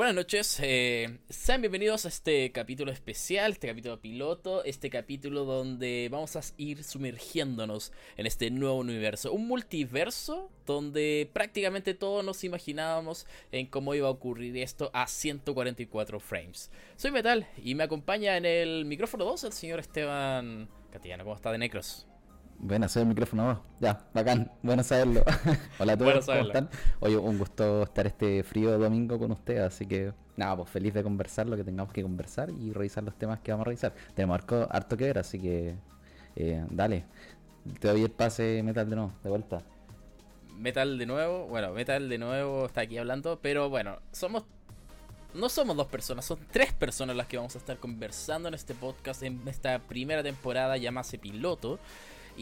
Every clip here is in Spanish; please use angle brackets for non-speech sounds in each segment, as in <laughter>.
Buenas noches, eh, sean bienvenidos a este capítulo especial, este capítulo piloto, este capítulo donde vamos a ir sumergiéndonos en este nuevo universo, un multiverso donde prácticamente todos nos imaginábamos en cómo iba a ocurrir esto a 144 frames. Soy Metal y me acompaña en el micrófono 2 el señor Esteban Catillano, ¿cómo está de Necros? Bueno, soy el micrófono. Ya, bacán. Bueno saberlo. <laughs> Hola a todos, ¿cómo están? Oye, un gusto estar este frío domingo con ustedes, así que nada, pues feliz de conversar lo que tengamos que conversar y revisar los temas que vamos a revisar. Tenemos harto, harto que ver, así que eh, dale. Te doy el pase Metal de nuevo, de vuelta. Metal de nuevo, bueno, Metal de nuevo está aquí hablando, pero bueno, somos no somos dos personas, son tres personas las que vamos a estar conversando en este podcast en esta primera temporada llamada piloto.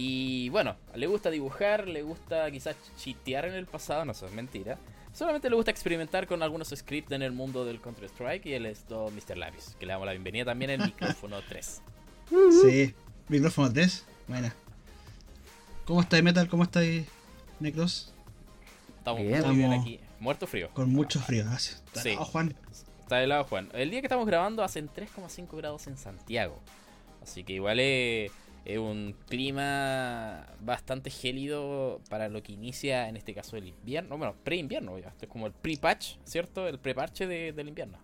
Y bueno, le gusta dibujar, le gusta quizás chitear en el pasado, no sé, es mentira. Solamente le gusta experimentar con algunos scripts en el mundo del Counter-Strike y él es todo Mr. Lapis, que le damos la bienvenida también en micrófono <laughs> 3. Sí, micrófono 3, buena. ¿Cómo estáis Metal? ¿Cómo estáis Necros? Estamos muy bien aquí, muerto frío. Con mucho frío, hace. Está sí. helado Juan. Está helado Juan. El día que estamos grabando hacen 3,5 grados en Santiago. Así que igual es es un clima bastante gélido para lo que inicia en este caso el invierno. Bueno, pre-invierno ya. Esto es como el pre-patch, ¿cierto? El pre-parche del invierno.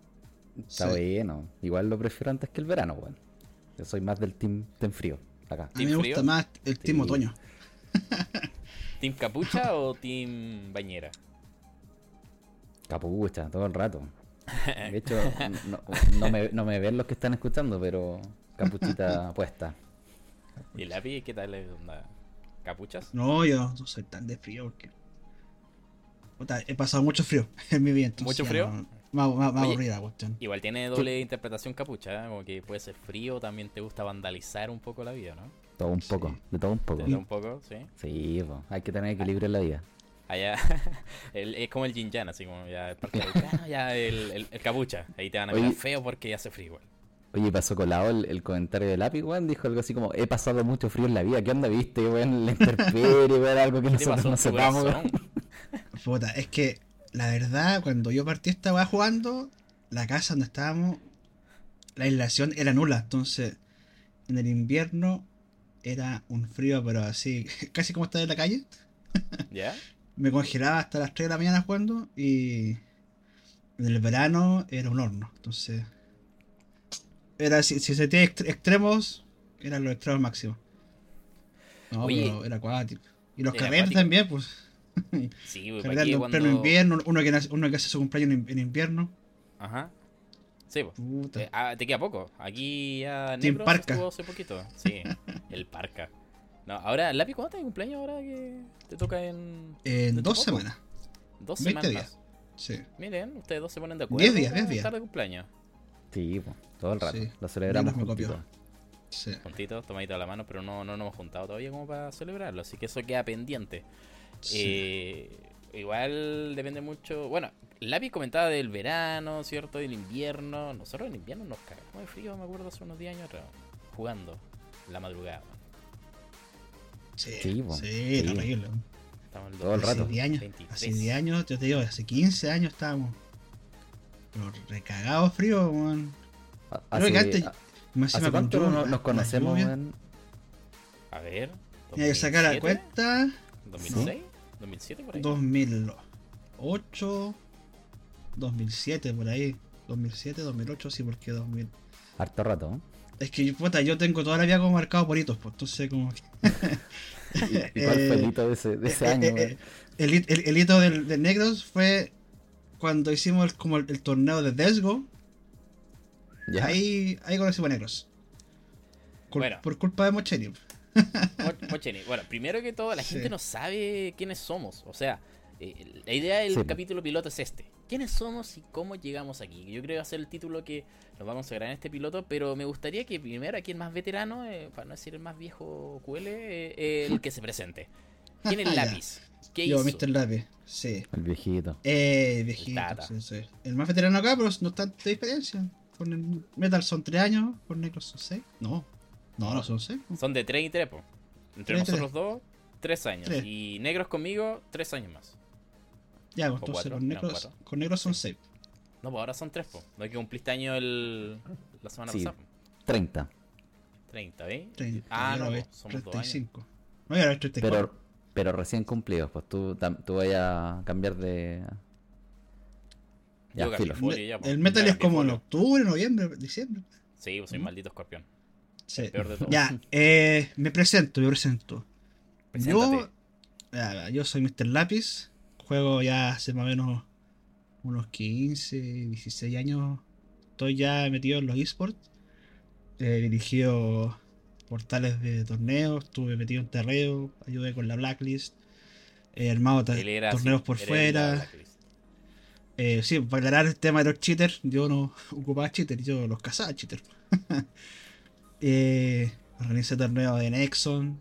Está bueno. Igual lo prefiero antes que el verano, weón. Yo soy más del team, team frío. Acá. A mí me gusta más el team otoño. <laughs> ¿Team capucha o team bañera? Capucha, todo el rato. <laughs> De hecho, no, me, no me ven los que están escuchando, pero capuchita <laughs> puesta. ¿Y el lápiz qué tal es onda? ¿Capuchas? No, yo no soy tan de frío porque. he pasado mucho frío <laughs> en mi vida. ¿Mucho frío? Más, aburrida cuestión. Igual tiene doble interpretación capucha, ¿eh? como que puede ser frío, también te gusta vandalizar un poco la vida, ¿no? Todo un poco, de todo un poco. De todo un poco, sí. Sí, hay que tener equilibrio en la vida. Allá, <laughs> es como el Jin así como ya, <laughs> ya el, el, capucha. Ahí te van a ver feo porque ya hace frío igual. Oye, pasó colado el, el comentario de lápiz, weón. Dijo algo así como: He pasado mucho frío en la vida. ¿Qué onda viste, weón? La interperie, weón. Algo que nosotros no sepamos, weón. Puta, es que la verdad, cuando yo partí estaba jugando, la casa donde estábamos, la aislación era nula. Entonces, en el invierno era un frío, pero así, <laughs> casi como estar en la calle. <laughs> ¿Ya? Me congelaba hasta las 3 de la mañana jugando y en el verano era un horno. Entonces era, si, se tiene extremos, eran los extremos máximos. No, pero era acuático. Y los carretes también, pues. <laughs> Sí, güey, en cuando... invierno, uno que, uno que hace su cumpleaños en, invierno. Ajá. Sí, pues. Eh, ah, te queda poco. Aquí ya Parca. estuvo hace poquito. Sí, <laughs> el Parca. No, ahora, Lápiz, ¿cuándo te cumpleaños ahora que te toca en. En dos semanas. Dos semanas. días. Sí. Miren, ustedes dos se ponen de acuerdo. Diez días, diez días. de cumpleaños. Sí, todo el rato. Lo celebramos juntitos. Sí. Juntitos, tomadito a la mano, pero no, no nos hemos juntado todavía como para celebrarlo. Así que eso queda pendiente. Eh, igual depende mucho. Bueno, Lápiz comentaba del verano, ¿cierto? Del invierno. Nosotros en invierno nos cagamos de frío, me acuerdo, hace unos 10 años atrás. Jugando la madrugada. Sí, sí, sí, terrible. Estamos todo el rato. hace 10 años, yo te digo, hace 15 años estábamos pero recagado frío, weón. Creo que antes. ¿Hace cuánto nos conocemos, A ver. Hay que sacar la cuenta. ¿2006? ¿2007 por ahí? 2008. 2007 por ahí. 2007, 2008, sí, porque 2000. Harto rato, ¿eh? Es que puta, yo tengo toda la vida como marcado por hitos, pues entonces como <laughs> ¿Y cuál fue el <laughs> hito de ese, de ese año? Eh, el, el, el, hito del, del Negros fue cuando hicimos el, como el, torneo de Desgo. Ahí, ahí conocimos a negros. bueno. Por culpa de Mocheni. Mocheni. Bueno, primero que todo, la gente no sabe quiénes somos. O sea, eh, la idea del capítulo piloto es este. ¿Quiénes somos y cómo llegamos aquí? Yo creo que va a ser el título que nos vamos a grabar en este piloto, pero me gustaría que primero aquí el más veterano, eh, para no decir el más viejo cuele, eh, el que se presente. ¿Quién es el <laughs> lápiz? ¿Qué Yo, Mr. Lápiz, sí. El viejito. Eh, el viejito, sí, sí. El más veterano acá, pero no está de diferencia. Con el Metal son 3 años, con Necros son 6. No, no, no son 6. Son de 3 y 3, po. Entre nosotros dos, 3 años. Y Negros conmigo, 3 años más. Ya, pues entonces con negros, con negros son 6. No, pues ahora son tres, po. No es que cumpliste año el... la semana Sí. pasada. po. 30. 30, ¿eh? 30, Ah, no, veo, somos dos años. 35. No, yo lo veo 34. Pero, pero recién cumplidos, pues tú, tú vayas a cambiar de. Ya, Yo filo. Ya, po. el metal Ya es como en octubre, noviembre, diciembre. Sí, pues soy maldito escorpión. Sí. peor de todo. Ya, eh, me presento, me presento. Yo, Preséntate. yo soy Mr. Lápiz. Juego ya hace más o menos unos 15, 16 años. Estoy ya metido en los esports. He dirigido portales de torneos. Estuve metido en terreo. Ayudé con la blacklist. He armado torneos así, por era fuera. Eh, sí, para aclarar el tema de los cheaters, yo no <laughs> ocupaba cheaters, yo los cazaba cheaters. <laughs> eh, organicé torneos de Nexon,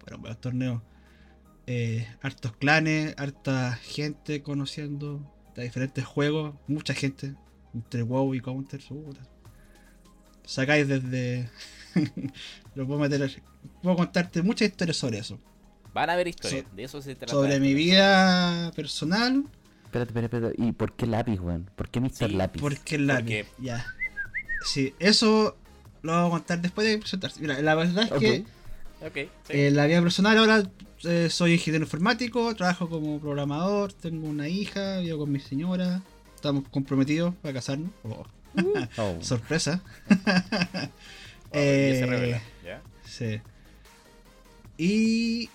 bueno, buenos torneos. Eh, hartos clanes, harta gente conociendo de diferentes juegos, mucha gente, entre WoW y Counter. Sacáis desde. <laughs> lo puedo meter. Puedo contarte muchas historias sobre eso. Van a haber historias, So- de eso se trata. Sobre mi vida personal, Espérate, espérate, espérate. ¿Y por qué lápiz, weón? ¿Por qué Mr. Sí, Lápiz? Porque el lápiz. Porque- Ya. Sí, eso lo voy a contar después de presentarse. Mira, la verdad es que Ok, sí. en la vida personal ahora eh, soy ingeniero informático, trabajo como programador, tengo una hija, vivo con mi señora, estamos comprometidos para casarnos. Oh, <laughs> Oh, sorpresa. <laughs> Y se eh, revela, ¿ya? Sí. Y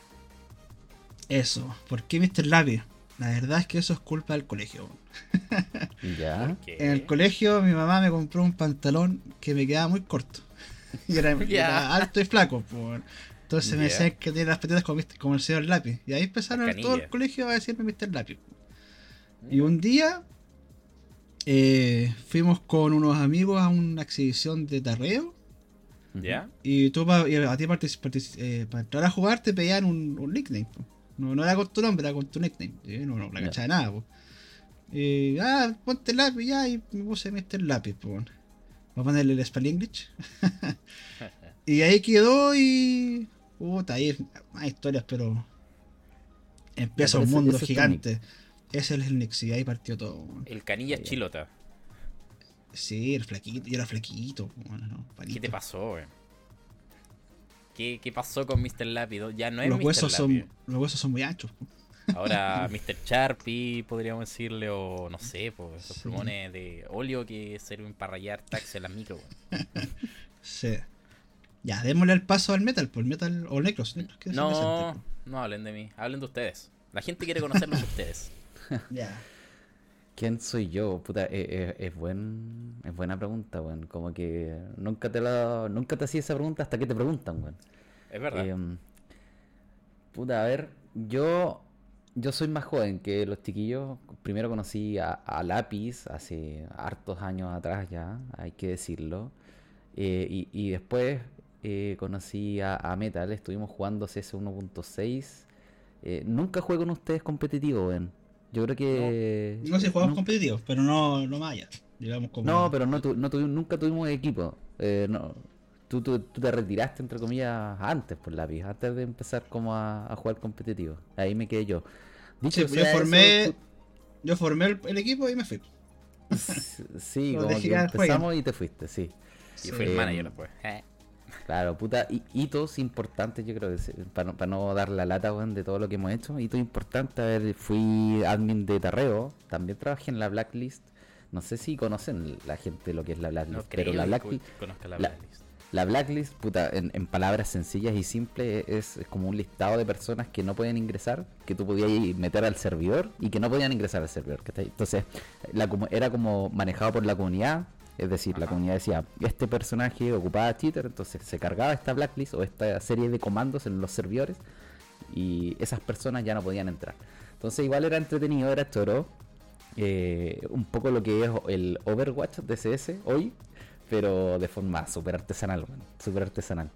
eso, ¿por qué Mr. Lápiz? La verdad es que eso es culpa del colegio. <laughs> En el colegio mi mamá me compró un pantalón que me quedaba muy corto. <laughs> Y era, alto y flaco. Entonces me decían que tenía las patitas como, el señor Lápiz. Y ahí empezaron La todo el colegio a decirme Mr. Lápiz. Y un día eh, fuimos con unos amigos a una exhibición de tarreo. ¿Ya? Y tú pa- y a ti partici- partici- eh, para entrar a jugar te pedían un, un nickname. po. No, no era con tu nombre, era con tu nickname. No, no, la cachaba nada. po. Y, ah, ponte lápiz ya y me puse Mr. Lápiz. Po. Voy a ponerle el spell English. <laughs> y ahí quedó y... Puta, ahí más historias, pero... Empieza un ese- mundo es gigante. Ese es el Nix y ahí partió todo. El canilla chilota. Sí, el flaquito, yo era flaquito. Bueno, no, ¿Qué te pasó, güey? ¿Qué, ¿Qué pasó con Mr. Lápido? Ya no es los Mr. huesos Lápido. son los huesos son muy anchos. Ahora <laughs> Mr. Sharpie, podríamos decirle, o no sé, pues esos Sí. plumones de óleo que sirven para rayar taxi en las <laughs> micro, güey. Sí. Ya, démosle el paso al metal, por el metal o necros. necros que No, no hablen de mí, hablen de ustedes. La gente quiere conocerlos a ustedes. <laughs> Ya. ¿Quién soy yo? Puta, eh, eh, es, buen, es buena pregunta, weón. Como que nunca te la, nunca te hacía esa pregunta hasta que te preguntan, weón. Es verdad. Em, puta, a ver, yo, yo soy más joven que los chiquillos. Primero conocí a, a Lápiz hace hartos años atrás ya, hay que decirlo. Eh, y, y después eh, conocí a, a Metal, estuvimos jugando CS 1.6. Eh, nunca jugué con ustedes competitivo, weón. Yo creo que... No sé, jugamos no- competitivos, pero no, no más allá. Digamos como. no, pero no, tu- no tuvi- nunca tuvimos equipo. Eh, no, tú, tú, tú te retiraste, entre comillas, antes por lápiz, antes de empezar como a, a jugar competitivo. Ahí me quedé yo. Dicho Sí, yo sea formé- eso, Yo formé el, el equipo y me fui. <laughs> sí, como que empezamos y te fuiste, sí. y sí. fue el em, manager después. Eh. Claro, puta, hi- hitos importantes, yo creo para, no- para no dar la lata, weón, de todo lo que hemos hecho. Hitos importantes, a ver, fui admin de Tarreo, también trabajé en la Blacklist. No sé si conocen la gente lo que es la Blacklist, No pero la Blacklist, conozca la la- Blacklist. La blacklist, puta, en, en palabras sencillas y simples, es, es como un listado de personas que no pueden ingresar, que tú podías ir meter al servidor y que no podían ingresar al servidor. Entonces, la, era como manejado por la comunidad, es decir, la comunidad decía, este personaje ocupaba cheater, entonces se cargaba esta blacklist o esta serie de comandos en los servidores y esas personas ya no podían entrar. Entonces, igual era entretenido, era choro. eh, un poco lo que es el Overwatch de CS hoy, pero de forma súper artesanal, weón, súper artesanal.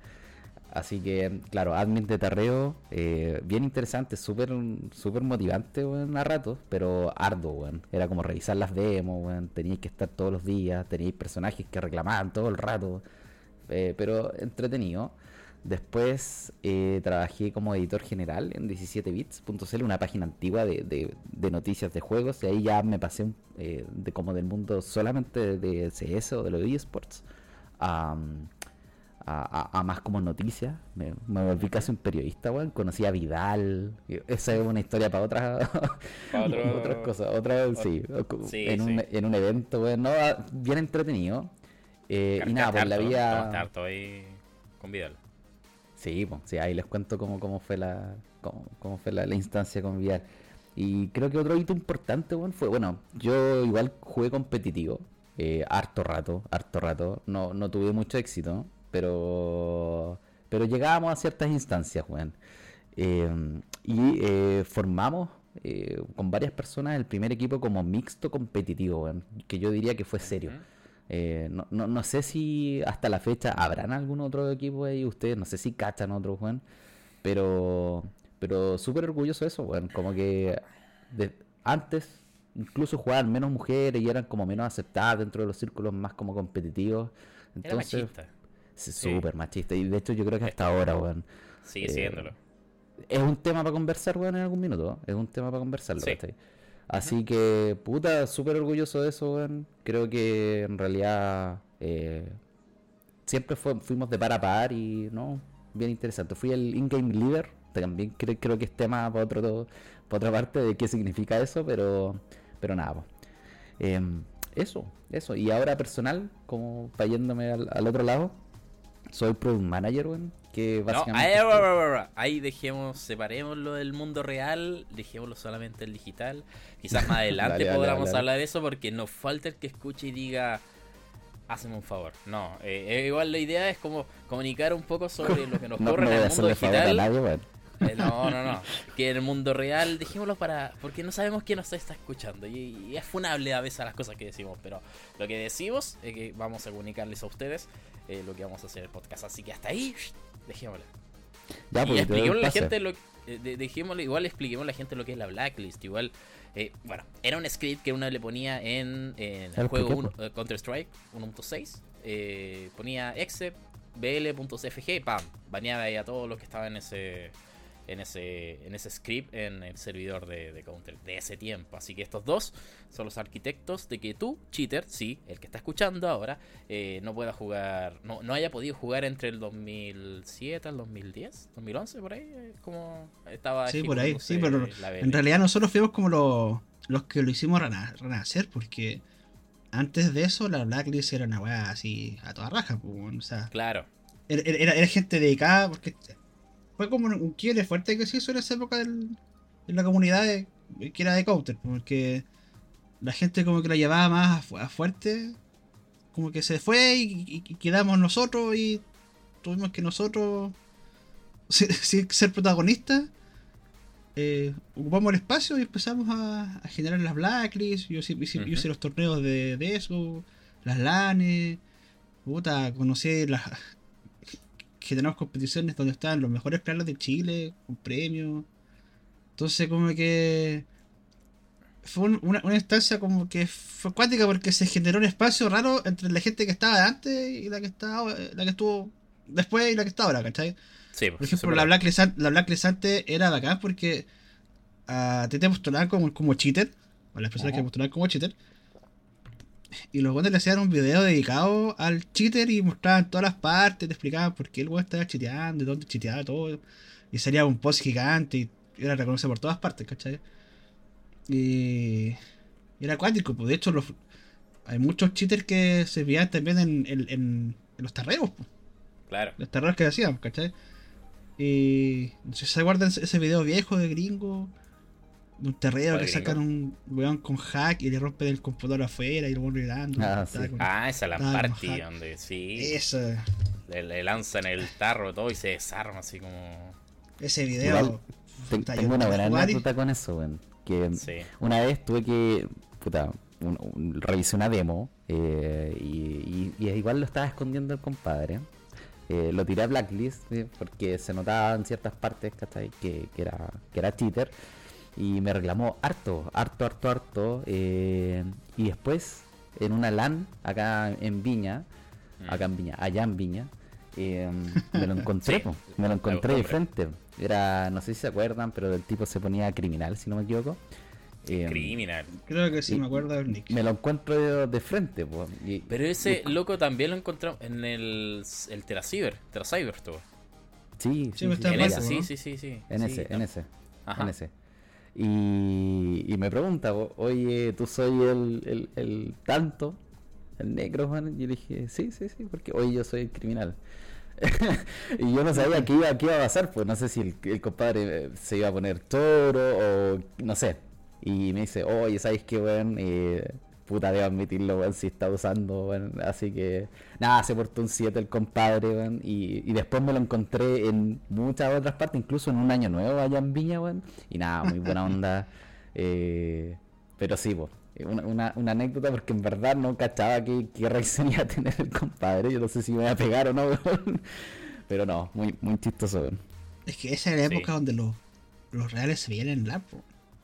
Así que, claro, admin de tarreo, eh, bien interesante, súper súper motivante, weón, a ratos, pero arduo, weón. Era como revisar las demos, weón, teníais que estar todos los días, teníais personajes que reclamaban todo el rato, eh, pero entretenido. Después eh, trabajé como editor general en 17bits.cl, una página antigua de, noticias de juegos, y ahí ya me pasé de como del mundo solamente de CS o de los eSports a, a, más como noticias. Me, volví casi un periodista, weón. Conocí a Vidal. Esa es una historia para otras <laughs> <laughs> otras cosas. Otra, sí, en, Un, en un evento, weón. No, bien entretenido. Eh, y nada, pues la vida. con Vidal. Sí, pues, sí, ahí les cuento cómo, cómo fue la cómo, fue la, instancia con Vidal. Y creo que otro hito importante, bueno, fue, bueno, yo igual jugué competitivo, eh, harto rato, harto rato, no, no tuve mucho éxito, pero pero llegábamos a ciertas instancias, weón. Eh, y eh, formamos con varias personas el primer equipo como mixto competitivo, weón, que yo diría que fue serio. Eh, no, no, no, sé si hasta la fecha habrán algún otro equipo ahí, ustedes, no sé si cachan otro, Juan, pero pero súper orgulloso de eso, Juan, como que antes incluso jugaban menos mujeres y eran como menos aceptadas dentro de los círculos más como competitivos. Entonces, Súper machista, y de hecho yo creo que hasta ahora, Juan. Sigue siéndolo. Es un tema para conversar, Juan, en algún minuto, es un tema para conversarlo, Así que, puta, súper orgulloso de eso, weón. Creo que en realidad eh, siempre fuimos de par a par y, ¿no? Bien interesante. Fui el in-game leader. También creo, creo que es tema para, otro, para otra parte de qué significa eso, pero, pero nada. Eh, eso, eso. Y ahora personal, como para yéndome al, al otro lado, soy product manager, weón que básicamente... ahí, dejemos, separemos lo del mundo real, dejémoslo solamente el digital. Quizás más <laughs> adelante podamos hablar de eso porque nos falta el que escuche y diga, hazme un favor. No, eh, eh, igual la idea es como comunicar un poco sobre <laughs> lo que nos ocurre en el mundo digital. Eh, no, no, no. Que en el mundo real, dejémoslo para. Porque no sabemos quién nos está escuchando. Y, es funable a veces las cosas que decimos. Pero lo que decimos es que vamos a comunicarles a ustedes lo que vamos a hacer en el podcast. Así que hasta ahí, dejémosle. Ya, pues, expliquemos a la gente lo eh, dejémosle, igual expliquemos a la gente lo que es la blacklist. Igual, eh, bueno, era un script que uno le ponía en, el juego eh, Counter Strike 1.6. Eh, ponía exe bl.cfg, pam, baneaba ahí a todos los que estaban en ese en ese, en ese script en el servidor de, Counter de ese tiempo. Así que estos dos son los arquitectos de que tú, cheater, sí, el que está escuchando ahora, eh, no pueda jugar, no, no haya podido jugar entre el 2007 al 2010, 2011, por ahí, eh, como estaba... Sí, por ahí, sí, pero en realidad nosotros fuimos como los, los que lo hicimos renacer, porque antes de eso la Blacklist era una weá así a toda raja, pues, o sea... Claro. Era, era, gente dedicada, porque fue como un quiebre fuerte que se hizo en esa época en la comunidad que era de Counter, porque la gente como que la llevaba más a, fuerte, como que se fue y, quedamos nosotros y tuvimos que nosotros, <laughs> sin, ser protagonistas, eh, ocupamos el espacio y empezamos a, generar las blacklists, yo, hice, los torneos de, de eso, las LANes, puta, conocí las, que tenemos competiciones donde están los mejores planos de Chile, con premios. Entonces como que fue una, instancia como que fue cuántica porque se generó un espacio raro entre la gente que estaba antes y la que estaba la que estuvo después y la que está ahora, ¿cachai? Sí, por ejemplo, la Blacklist, la Blacklist antes era bacán porque a ti te postulaban como, como cheater, o las personas que postulaban como cheater, y los buenos le hacían un video dedicado al cheater y mostraban todas las partes, te explicaban por qué el weón estaba chiteando, dónde chiteaba todo. Y salía un post gigante y era reconocido por todas partes, ¿cachai? Y, era acuático, pues de hecho los, hay muchos cheaters que se veían también en, en, los terrenos. Pues. Claro. Los terrenos que hacían, ¿cachai? Y no sé si se acuerdan ese video viejo de gringo un terreno que sacan un weón con hack y le rompen el computador afuera y lo van mirando. Ah, ah, esa es la parte donde sí. Eso. Le, lanzan el tarro todo y se desarma así como. Ese video. tengo una buena anécdota con eso, weón. Que una vez tuve que. Puta, un, revisé una demo eh, y, y, igual lo estaba escondiendo el compadre. Eh, lo tiré a Blacklist eh, porque se notaba en ciertas partes Que, que, era, que era cheater y me reclamó harto, harto, harto, harto. Eh, y después, en una LAN, acá en Viña, mm. acá en Viña, allá en Viña, Em, me lo <laughs> encontré, me lo encontré de frente. Era, no sé si se acuerdan, pero del tipo se ponía criminal, si no me equivoco. Em, criminal. Creo que sí, me acuerdo del nick. Me lo encuentro de, frente, pues. pero ese loco también lo encontramos en el, el Teracyber, Teracyber, todo. Sí, sí, sí, en ese, sí, sí, sí, sí, En ese, en ese. En ese. Y, me pregunta, oye, tú soy el, el, el tanto, el negro. Y yo le dije, sí, sí, sí, porque hoy yo soy el criminal. <laughs> y yo no sabía qué iba, qué iba a pasar, pues no sé si el, compadre se iba a poner toro o no sé. Y me dice, oye, ¿sabes qué, weón? Eh, puta, debo admitirlo, weón, si está usando, weón. Así que, nada, se portó un 7 el compadre, weón. Y, y, después me lo encontré en muchas otras partes, incluso en un año nuevo allá en Viña, weón. Y nada, muy buena <laughs> onda. Eh, pero sí, pues una, una, anécdota porque en verdad no cachaba qué, qué reacción iba a tener el compadre. Yo no sé si me iba a pegar o no, <laughs> pero no, muy, muy chistoso. Es que esa era la época donde los, los reales se veían en LAN.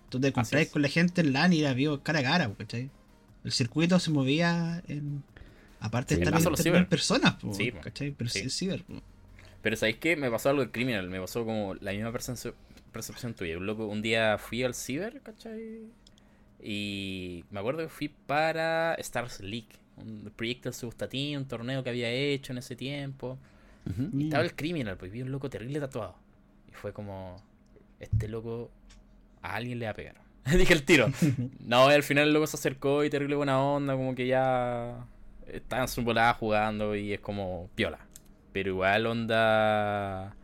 Tú te encontrabas con la gente en LAN y la vio cara a cara, ¿cachai? El circuito se movía en. Aparte de estar en personas, sí, ¿cachai? Pero sí. ciber. Pero ¿sabéis qué? Me pasó algo criminal. Me pasó como la misma percepción, percepción tuya. Un, loco, un día fui al ciber, ¿cachai? Y me acuerdo que fui para Stars League, un proyecto de Subustatín, un torneo que había hecho en ese tiempo. Y estaba el criminal, pues vi un loco terrible tatuado. Y fue como, este loco a alguien le va a pegar. <laughs> Dije el tiro. <laughs> no, y al final el loco se acercó y terrible buena onda, como que ya estaba en su volada jugando y es como piola. Pero igual onda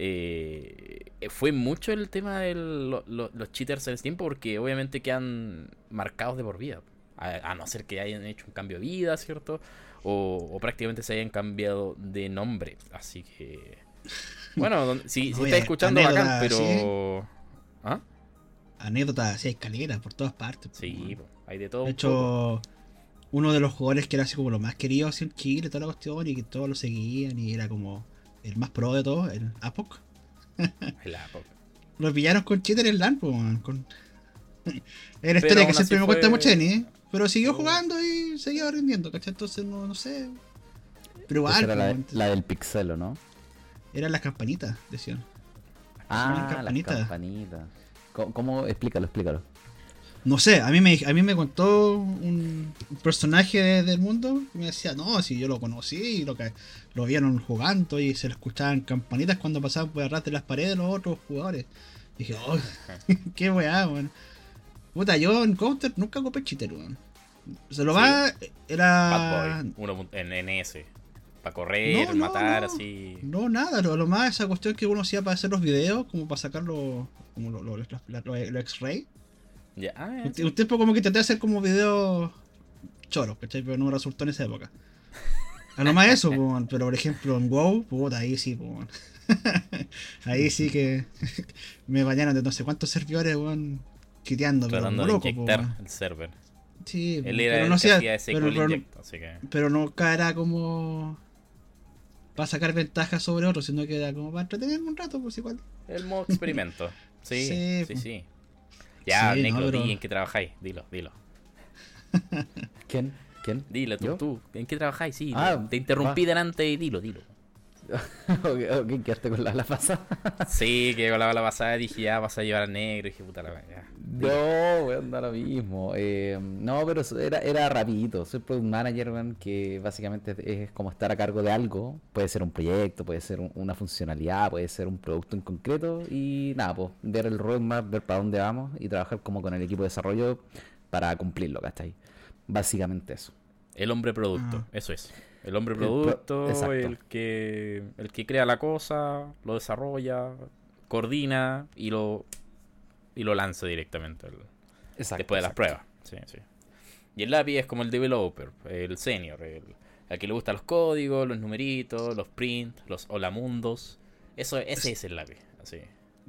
eh, fue mucho el tema de los cheaters en ese tiempo porque obviamente quedan marcados de por vida. A, no ser que hayan hecho un cambio de vida, ¿cierto? O, prácticamente se hayan cambiado de nombre. Así que... Bueno, si, si está escuchando bacán, pero... ¿Ah? Anécdotas así, escaleras por todas partes. Sí, hay de todo. De hecho, uno de los jugadores que era así como lo más querido así en Chile, toda la cuestión, y que todos lo seguían, y era como el más pro de todos, el Apoc. <laughs> el Apoc. Los villanos con cheater en LAN, pues, con... <laughs> Era historia que siempre me cuesta mucho ¿eh? Pero siguió oh. jugando y seguía rindiendo, ¿cachai? Entonces no, no sé. Pero igual. Era la, del pixelo, ¿no? Eran las campanitas, decían. Ah, las campanitas. ¿Cómo, ¿Cómo? Explícalo, explícalo. No sé, a mí me, a mí me contó un, personaje del mundo que me decía, no, si yo lo conocí y lo que lo vieron jugando y se le escuchaban campanitas cuando pasaban por atrás de las paredes los otros jugadores. Y dije, oh, <laughs> qué weá, weón. Puta, yo en Counter nunca copé cheater, weón. O sea, lo más era. Uno en NS. Para correr, matar, así. No, nada, lo, más esa cuestión que uno hacía para hacer los videos, como para sacarlo, como los lo, X-Ray. Ah, un, tiempo como que intenté hacer como videos choros, ¿cachai? Pero no resultó en esa época. A lo más eso, pero por ejemplo en WoW, puta, ahí sí, <laughs> ahí sí que <laughs> me bañaron de no sé cuántos servidores, weón, quiteando, pero loco, el server. Sí, Él era pero no hacía, pero, pero no era como para sacar ventajas sobre otros, sino que era como para entretenerme un rato, pues igual. El modo experimento. <laughs> Sí, sí, sí. Ya, sí, Negro, di en qué trabajáis. Dilo, dilo. ¿Quién? ¿Quién? Dilo, tú, tú. ¿En qué trabajáis? Sí, ah, te interrumpí delante y dilo, dilo. <laughs> ok, quedaste con la bala pasada. <laughs> sí, que con la bala pasada dije, ya vas a llevar a negro. Y dije, puta la ya. No, weón, da lo mismo. Eh, no, pero era, era rapidito. Soy product manager, weón, que básicamente es como estar a cargo de algo. Puede ser un proyecto, puede ser una funcionalidad, puede ser un producto en concreto. Y nada, pues ver el roadmap, ver para dónde vamos y trabajar como con el equipo de desarrollo para cumplirlo, ¿cachai? Básicamente eso. El hombre producto, ah. eso es. El hombre producto, el, que el que crea la cosa, lo desarrolla, coordina y lo y lo lanza directamente después de las pruebas. Y el lápiz es como el developer, el senior, el, al que le gustan los códigos, los numeritos, los prints, los holamundos. Eso, ese es el lápiz. Así.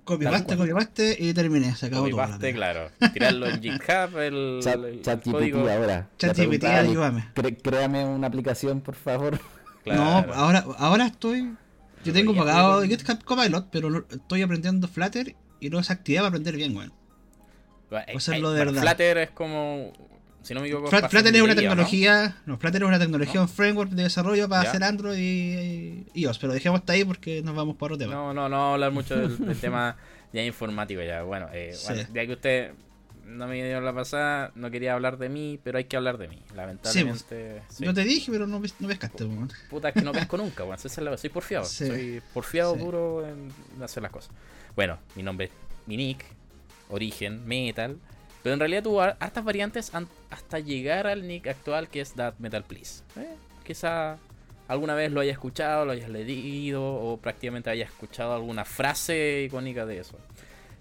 Copiaste, copiaste y terminé. Se acabó Copiaste, claro. Tirarlo en GitHub, el, chat, <laughs> el chat código. ahora. ChatGPT, ayúdame. créame una aplicación, por favor. No, ahora, ahora estoy. Yo tengo pagado GitHub Copilot, pero estoy aprendiendo Flutter y no es actividad para aprender bien, güey. O sea, lo de verdad. Flutter es como Si no me equivoco. Flutter es una tecnología, ¿no? Flutter es una tecnología, un framework de desarrollo para hacer Android y, iOS, pero dejemos hasta ahí porque nos vamos por otro tema. No, no, no hablar mucho del, <laughs> tema ya informático ya. Bueno, eh, bueno, ya que usted no me dio la pasada, no quería hablar de mí, pero hay que hablar de mí, lamentablemente. Sí, Yo te dije, pero no, no pescaste, Puta, que no pesco nunca, weón. Soy porfiado. Soy porfiado duro en hacer las cosas. Bueno, mi nombre es Minic, origen, metal. Pero en realidad tuvo hartas variantes hasta llegar al nick actual que es That Metal Please. ¿Eh? Quizá alguna vez lo haya escuchado, lo hayas leído o prácticamente haya escuchado alguna frase icónica de eso.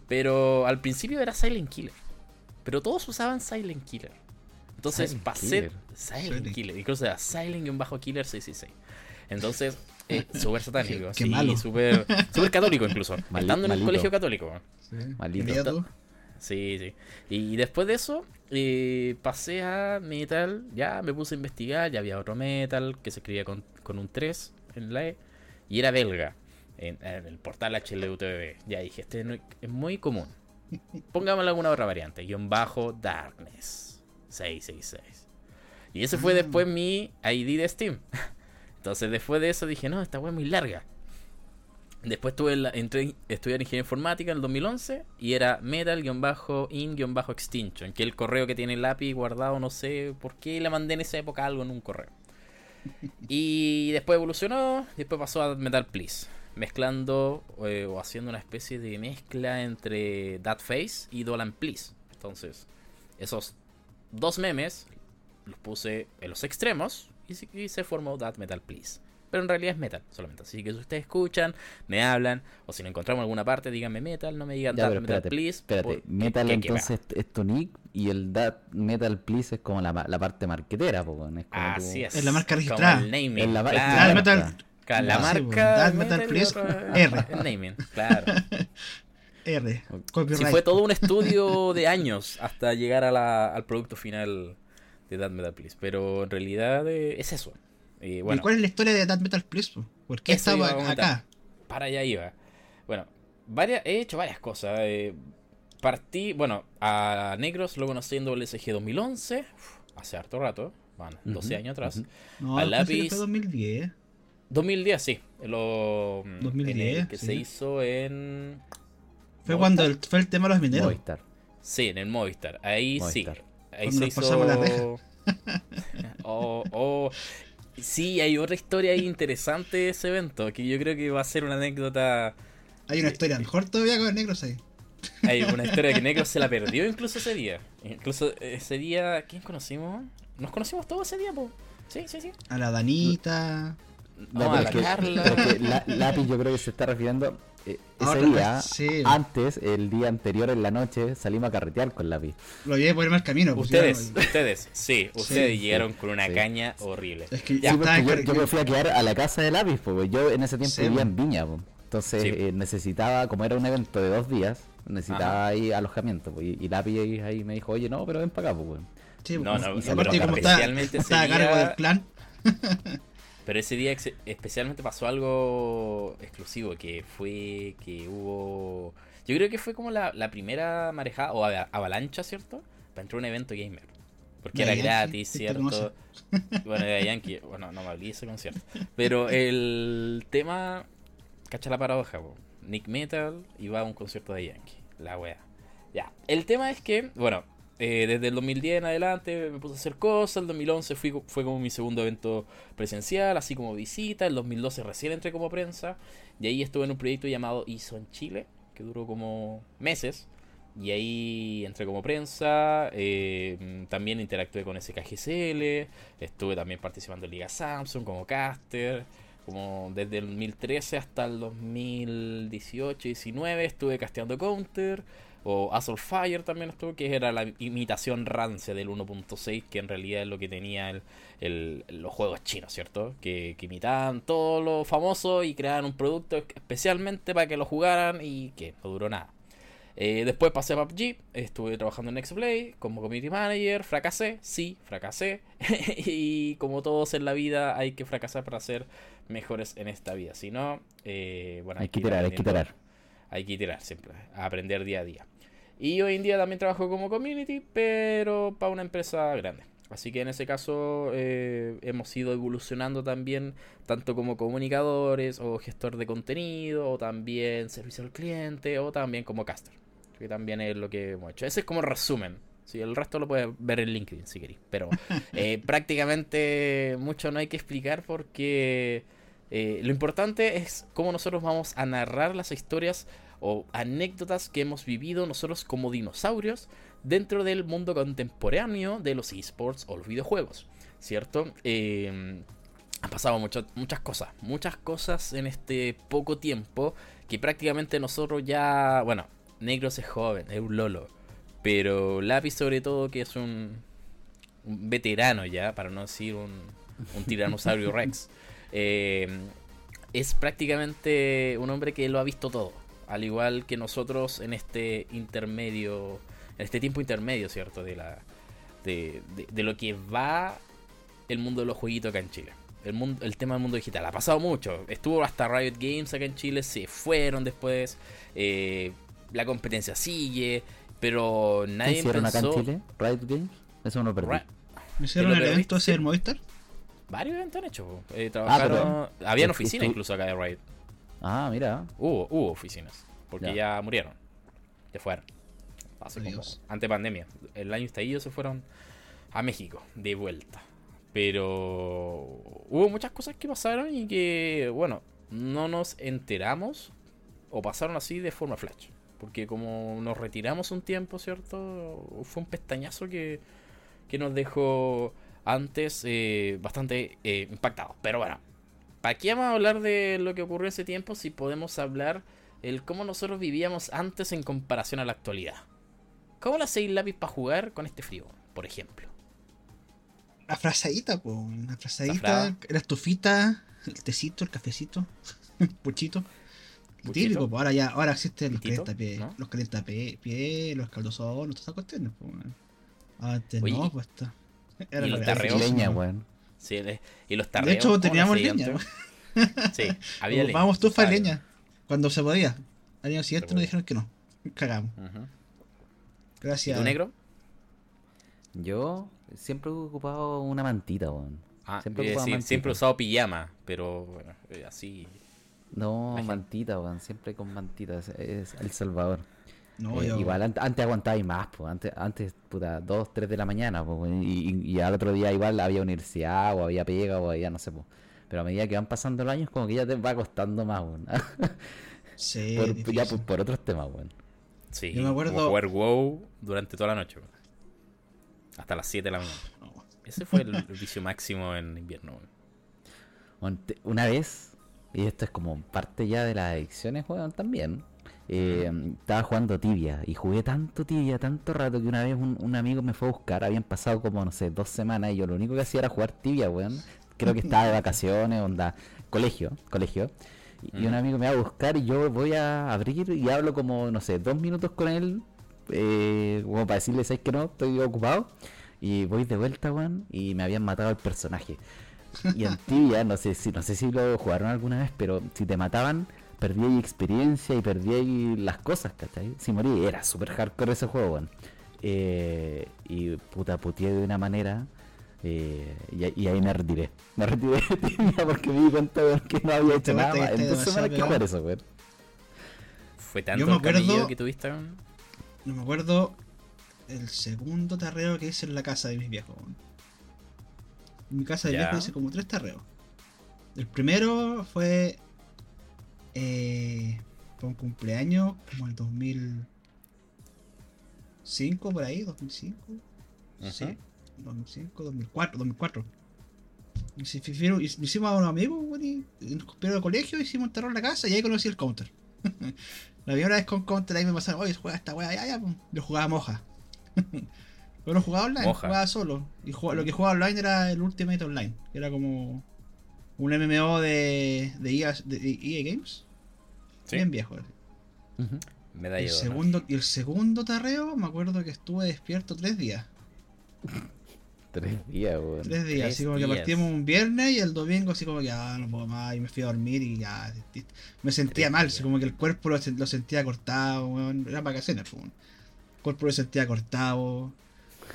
Pero al principio era Silent Killer. Pero todos usaban Silent Killer. Entonces pasé. Silent Killer. Incluso era Silent-Killer 666. Entonces, eh, <laughs> súper satánico. sí, súper católico incluso. <laughs> Mal, en el colegio católico. Sí. Maldito. Sí, sí. Y después de eso, eh, pasé a metal. Ya me puse a investigar. Ya había otro metal que se escribía con, un 3 en la E. Y era belga. En, el portal HLUTV. Ya dije, este es muy común. <laughs> Pongámosle alguna otra variante. Guión bajo Darkness 666. Y ese fue después mm. mi ID de Steam. <laughs> Entonces después de eso dije, no, esta web es muy larga. Después tuve la, entré a estudiar ingeniería informática en el 2011 y era metal-in-extinction, que el correo que tiene el API guardado, no sé por qué le mandé en esa época algo en un correo. <laughs> Y después evolucionó, después pasó a Metal Please mezclando eh, o haciendo una especie de mezcla entre That Face y Dolan Please. Entonces, esos dos memes los puse en los extremos y, se formó That Metal Please. Pero en realidad es metal solamente. Así que si ustedes escuchan, me hablan, o si no encontramos alguna parte, díganme metal, no me digan That Metal Please. Espérate, metal entonces es tu nick y el That Metal Please es como la, la parte marquetera. Es Así es. Es la marca registrada. el naming. Es la, claro. metal, la marca. Metal Plus <laughs> R. El <laughs> naming, claro. <laughs> R. Sí, fue todo un estudio de años hasta llegar a la, al producto final de Dead Metal Please. Pero en realidad eh, es eso. ¿Y cuál es la historia de Dead Metal Please? ¿Por qué estaba acá? Para allá iba. Bueno, varias, he hecho varias cosas. Eh, partí, bueno, a Negros lo conocí en WSG 2011, hace harto rato, bueno, 12 años atrás. No, a Lápiz. 2010. 2010, sí. Lo, 2010. que se hizo en. Fue cuando el, fue el tema de los mineros. Movistar. Sí, en el Movistar. Ahí sí. Ahí se hizo. La <laughs> oh, oh. Sí, hay otra historia ahí interesante de ese evento. Que yo creo que va a ser una anécdota. Hay una historia mejor todavía con Negros ahí. Hay una <laughs> historia que Negros se la perdió incluso ese día. Incluso ese día. ¿Quién conocimos? Nos conocimos todos ese día, po. Sí, sí, sí. A la Danita. No, a la Carla. lápiz yo creo que se está refiriendo. Eh, ese día, antes, el día anterior en la noche, salimos a carretear con lápiz. Lo llevé por el mal camino. Pues, ustedes, ustedes, sí, ustedes llegaron con una caña horrible. Es que yo, me fui a quedar a la casa de lápiz, porque yo en ese tiempo vivía en Viña. Entonces eh, necesitaba, como era un evento de dos días, necesitaba ahí alojamiento. y, lápiz ahí, me dijo, oye, no, pero ven para acá. Pues, no, no, no, especialmente está, a cargo del plan. <laughs> Pero ese día especialmente pasó algo exclusivo, que fue que hubo... Yo creo que fue como la, primera marejada, o avalancha, ¿cierto? Para entrar a un evento gamer. Porque era gratis, ¿cierto? <laughs> bueno, era Yankee, bueno, no me olvidé ese concierto. Pero el tema, cacha la paradoja, Nick Metal iba a un concierto de Yankee, la wea. Ya, el tema es que, bueno, eh, desde el 2010 en adelante me puse a hacer cosas. El 2011 fui, fue como mi segundo evento presencial, así como visita. El 2012 recién entré como prensa. Y ahí estuve en un proyecto llamado ISO en Chile, que duró como meses. Y ahí entré como prensa. Eh, también interactué con SKGCL. Estuve también participando en Liga Samsung como caster. Como desde el 2013 hasta el 2018-19 estuve casteando Counter. O Assault Fire también estuvo, que era la imitación rancia del 1.6, que en realidad es lo que tenía el, los juegos chinos, ¿cierto? Que, imitaban todo lo famoso y creaban un producto especialmente para que lo jugaran y que no duró nada. Eh, después pasé a PUBG, estuve trabajando en Xplay como community manager, fracasé, sí, fracasé. <laughs> y como todos en la vida hay que fracasar para ser mejores en esta vida. Si no, eh, bueno, hay que tirar, hay que tirar hay que iterar siempre, a aprender día a día. Y hoy en día también trabajo como community, pero para una empresa grande. Así que en ese caso eh, hemos ido evolucionando también, tanto como comunicadores o gestor de contenido, o también servicio al cliente, o también como caster. Que también es lo que hemos hecho. Ese es como resumen. Sí, el resto lo puedes ver en LinkedIn si queréis. Pero <laughs> eh, prácticamente mucho no hay que explicar porque eh, lo importante es cómo nosotros vamos a narrar las historias o anécdotas que hemos vivido nosotros como dinosaurios dentro del mundo contemporáneo de los esports o los videojuegos, ¿cierto? Eh, han pasado muchas cosas, muchas cosas en este poco tiempo que prácticamente nosotros ya, bueno, Negros es joven, es un lolo, pero Lápiz sobre todo que es un, un veterano ya, para no decir un, un tiranosaurio <laughs> rex, eh, es prácticamente un hombre que lo ha visto todo, al igual que nosotros en este intermedio en este tiempo intermedio, ¿cierto? De, la, de, de, lo que va el mundo de los jueguitos acá en Chile. El, mundo, el tema del mundo digital. Ha pasado mucho. Estuvo hasta Riot Games acá en Chile, se fueron después. Eh, la competencia sigue, pero nadie ¿Qué hicieron acá en Chile? ¿Riot Games? Eso no lo perdí. ¿Hicieron el evento ese del Movistar? Varios eventos han hecho. Eh, trabajaron, ah, habían oficinas incluso acá de Riot. Ah, mira. Hubo, hubo oficinas. Porque ya murieron. Ya fueron. Hace ante pandemia. El año estallido se fueron a México de vuelta. Pero hubo muchas cosas que pasaron y que, bueno, no nos enteramos o pasaron así de forma flash. Porque como nos retiramos un tiempo, ¿cierto? Fue un pestañazo que, que nos dejó antes eh, bastante eh, impactados. Pero bueno, ¿para qué vamos a hablar de lo que ocurrió ese tiempo si podemos hablar el cómo nosotros vivíamos antes en comparación a la actualidad? ¿Cómo la hacéis lápiz para jugar con este frío, por ejemplo? La frazadita, pues. La frazadita, la estufita, el tecito, el cafecito, <laughs> el puchito. Típico, pues ahora ya, ahora existen los calentapiés, ¿no? los calentapiés, los caldosones, todas esas cuestiones, pues. Antes no, pues está. Era y leña, weón. Sí, y los tarreos. De hecho, teníamos leña. sí, había leña. Vamos tú para leña, cuando se podía. Al año siguiente nos dijeron que no. Cagamos. Gracias. ¿Y tú, negro? Yo siempre he ocupado una mantita, weón. Ah, siempre, he siempre he usado pijama, pero bueno, eh, así. No, mantita, weón. Siempre con mantita. Es, El Salvador. No, eh, Igual antes, aguantaba y más, pues. Antes, antes, puta, 2, 3 de la mañana, pues. Y, y, al otro día igual había universidad o había pega o había, no sé, pues. Pero a medida que van pasando los años, como que ya te va costando más, weón. sí. <laughs> ya por, por otros temas, weón. Sí, yo me acuerdo. jugar WoW durante toda la noche. Hasta las 7 de la mañana. Ese fue el, vicio máximo en invierno. Una vez, y esto es como parte ya de las adicciones, juegan también. Eh, estaba jugando tibia y jugué tanto tibia, tanto rato que una vez un, amigo me fue a buscar. Habían pasado como, no sé, dos semanas y yo lo único que hacía era jugar tibia, weón. Creo que estaba de vacaciones, onda, colegio, colegio. Y un amigo me va a buscar y yo voy a abrir y hablo como, no sé, dos minutos con él, eh, como para decirle, ¿sabes que no? Estoy ocupado. Y voy de vuelta, Juan, y me habían matado el personaje. Y en tibia, no sé si no sé si lo jugaron alguna vez, pero si te mataban, perdí experiencia y perdí las cosas, ¿cachai? Si morí, era súper hardcore ese juego, Juan. Eh, y puta puteé de una manera eh, y, ahí me retiré. Me retiré porque me di cuenta que no había hecho nada. Entonces me que jugar eso, güey. Fue tanto Yo me acuerdo, que tuviste. No me acuerdo el segundo tarreo que hice en la casa de mis viejos. En mi casa de viejos hice como tres tarreos. El primero fue. Eh, fue un cumpleaños como el 2005 por ahí, 2005. Sí. 2005, 2004, 2004. Y hicimos a unos amigos, y nos al colegio, hicimos un terror en la casa y ahí conocí el counter. <laughs> la primera vez con counter ahí me pasaron, oye, juega esta weá, ya, ya, yo jugaba moja. <laughs> Pero no jugaba online, jugaba solo. Y lo que jugaba online era el Ultimate Online, que era como un MMO de, de, EA, de EA Games. Bien viejo. el segundo, y el segundo tarreo, me acuerdo que estuve despierto tres días. <laughs> Tres días, weón. Tres días, así como que partimos un viernes y el domingo así como que ah, no puedo más y me fui a dormir y ya me sentía mal, así como que el cuerpo lo, sentía cortado, weón. Eran vacaciones, weón. cuerpo me sentía cortado.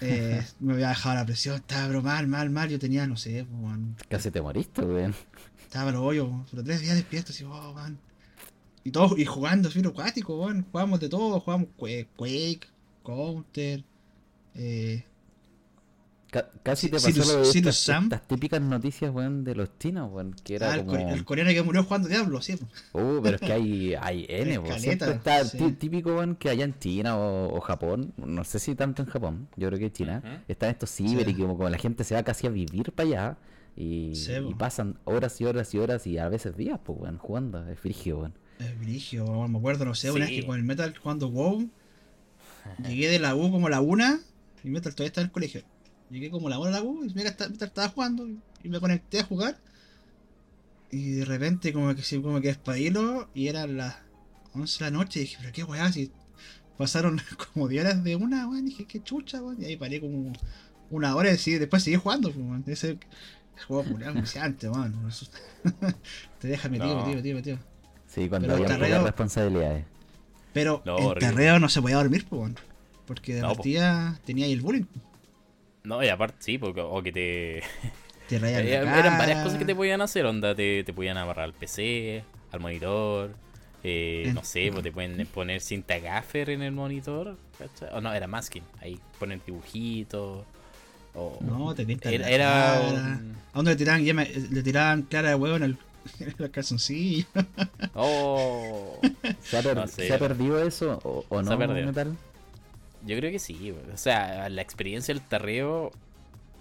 Eh, <laughs> me había dejado la presión, estaba pero mal, mal, mal. Yo tenía, no sé, pues, Casi te moriste, weón. Estaba lo hoyo, pero tres días despierto, así, oh, man. Y todos, y jugando, así, acuático, weón. Jugamos de todo, jugamos Quake, Counter, eh, casi te pasó lo de estas, típicas noticias, weón, de los chinos, weón, que era ah, como... el, coreano que murió jugando Diablo, sí. Uh, pero es que hay, <laughs> hay N, weón. está típico, weón, que allá en China o, Japón, no sé si tanto en Japón, yo creo que en China, están estos ciber y como, como, la gente se va casi a vivir para allá y, pasan horas y horas y horas y a veces días, pues, weón, jugando, es frigio, weón. Weón, me acuerdo, no sé, una vez que con el Metal jugando WoW, <laughs> llegué de la U como la una y Metal todavía está en el colegio Llegué como la hora de la U y me estaba jugando y me conecté a jugar. Y de repente como que como que espabilo y eran las 11 de la noche y dije, pero qué weá, si pasaron <laughs> como 10 horas de una, weón, dije, qué chucha, weón. Y ahí paré como una hora y después seguí jugando, pues, weón. Ese juego antes, weón. <laughs> Te deja metido, metido, metido, metido. Sí, cuando había terreo, responsabilidades. Pero el terreo no se podía dormir, pues, weón. Porque de partida tenía ahí el bullying. No, y aparte, sí, porque, o que te. <laughs> te eh, <laughs> Eran varias cosas que te podían hacer, onda. Te, te podían amarrar al PC, al monitor. Eh, no sé, pues te pueden poner cinta gaffer en el monitor. O no, era masking. Ahí ponen dibujitos. O, no, te pintan era, era ¿A dónde le tiraban, le tiraban clara de huevo en el, <laughs> en calzoncillo? Oh. <laughs> ¿Se, ha perdido eso o, o no? Se ha perdido. Yo creo que sí. O sea, la experiencia del tarreo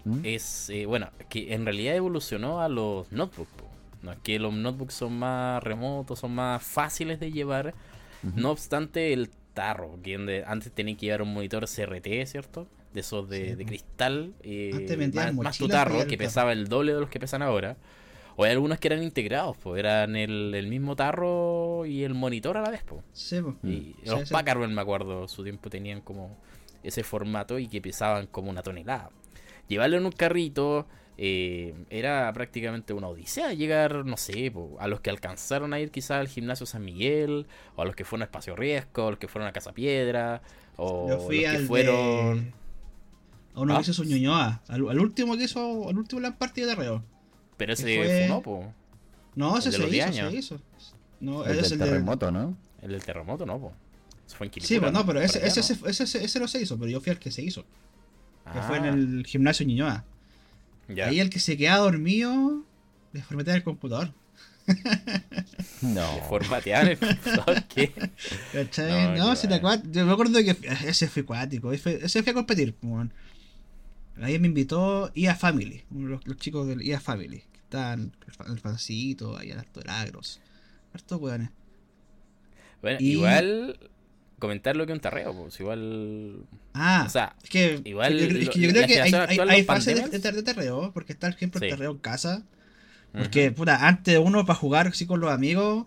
¿Mm? es, eh, bueno, que en realidad evolucionó a los notebooks. No es que los notebooks son más remotos, son más fáciles de llevar. No obstante, el tarro, que antes tenía que llevar un monitor CRT, ¿cierto? De esos de, cristal. Eh, más, más tu tarro, que pesaba el doble de los que pesan ahora. O hay algunos que eran integrados, pues eran el, mismo tarro y el monitor a la vez, pues. Sí, pues. Y los sí, me acuerdo, su tiempo tenían como ese formato y que pesaban como una tonelada. Llevarlo en un carrito eh, era prácticamente una odisea llegar, no sé, a los que alcanzaron a ir quizás al gimnasio San Miguel, o a los que fueron a Espacio Riesgo, a los que fueron a Casa Piedra, o los que fueron... A uno que ¿Ah? hizo su Ñuñoa, al, último que hizo, al último la partida de Reo. Pero ese fue... po. No, ese se hizo, se hizo. No, el del terremoto, ¿no? El del terremoto, no, po. Eso fue en Quilicura, Sí, pero no, pero ese, ese, ese, ese, ese, no se hizo, pero yo fui al que se hizo. Que fue en ah. el gimnasio Ñuñoa. Ahí el que se queda dormido le formatean el computador. <laughs> no. ¿Formatear el computador? <laughs> ¿Qué? ¿Cachai? No, no si te acuerdas. Yo me acuerdo que ese fue cuático. Ese fue a competir. Ahí me invitó IA Family, los, los chicos del IA Family están el fancito, ahí en Alto Lagros. Hartos weones. Bueno, igual comentar lo que un tarreo, pues igual. Ah, o sea, es que, igual. es que yo creo que hay, hay, hay fases de, de, tarreo, porque está, por ejemplo, el tarreo en casa. Porque, puta, antes uno para jugar así con los amigos,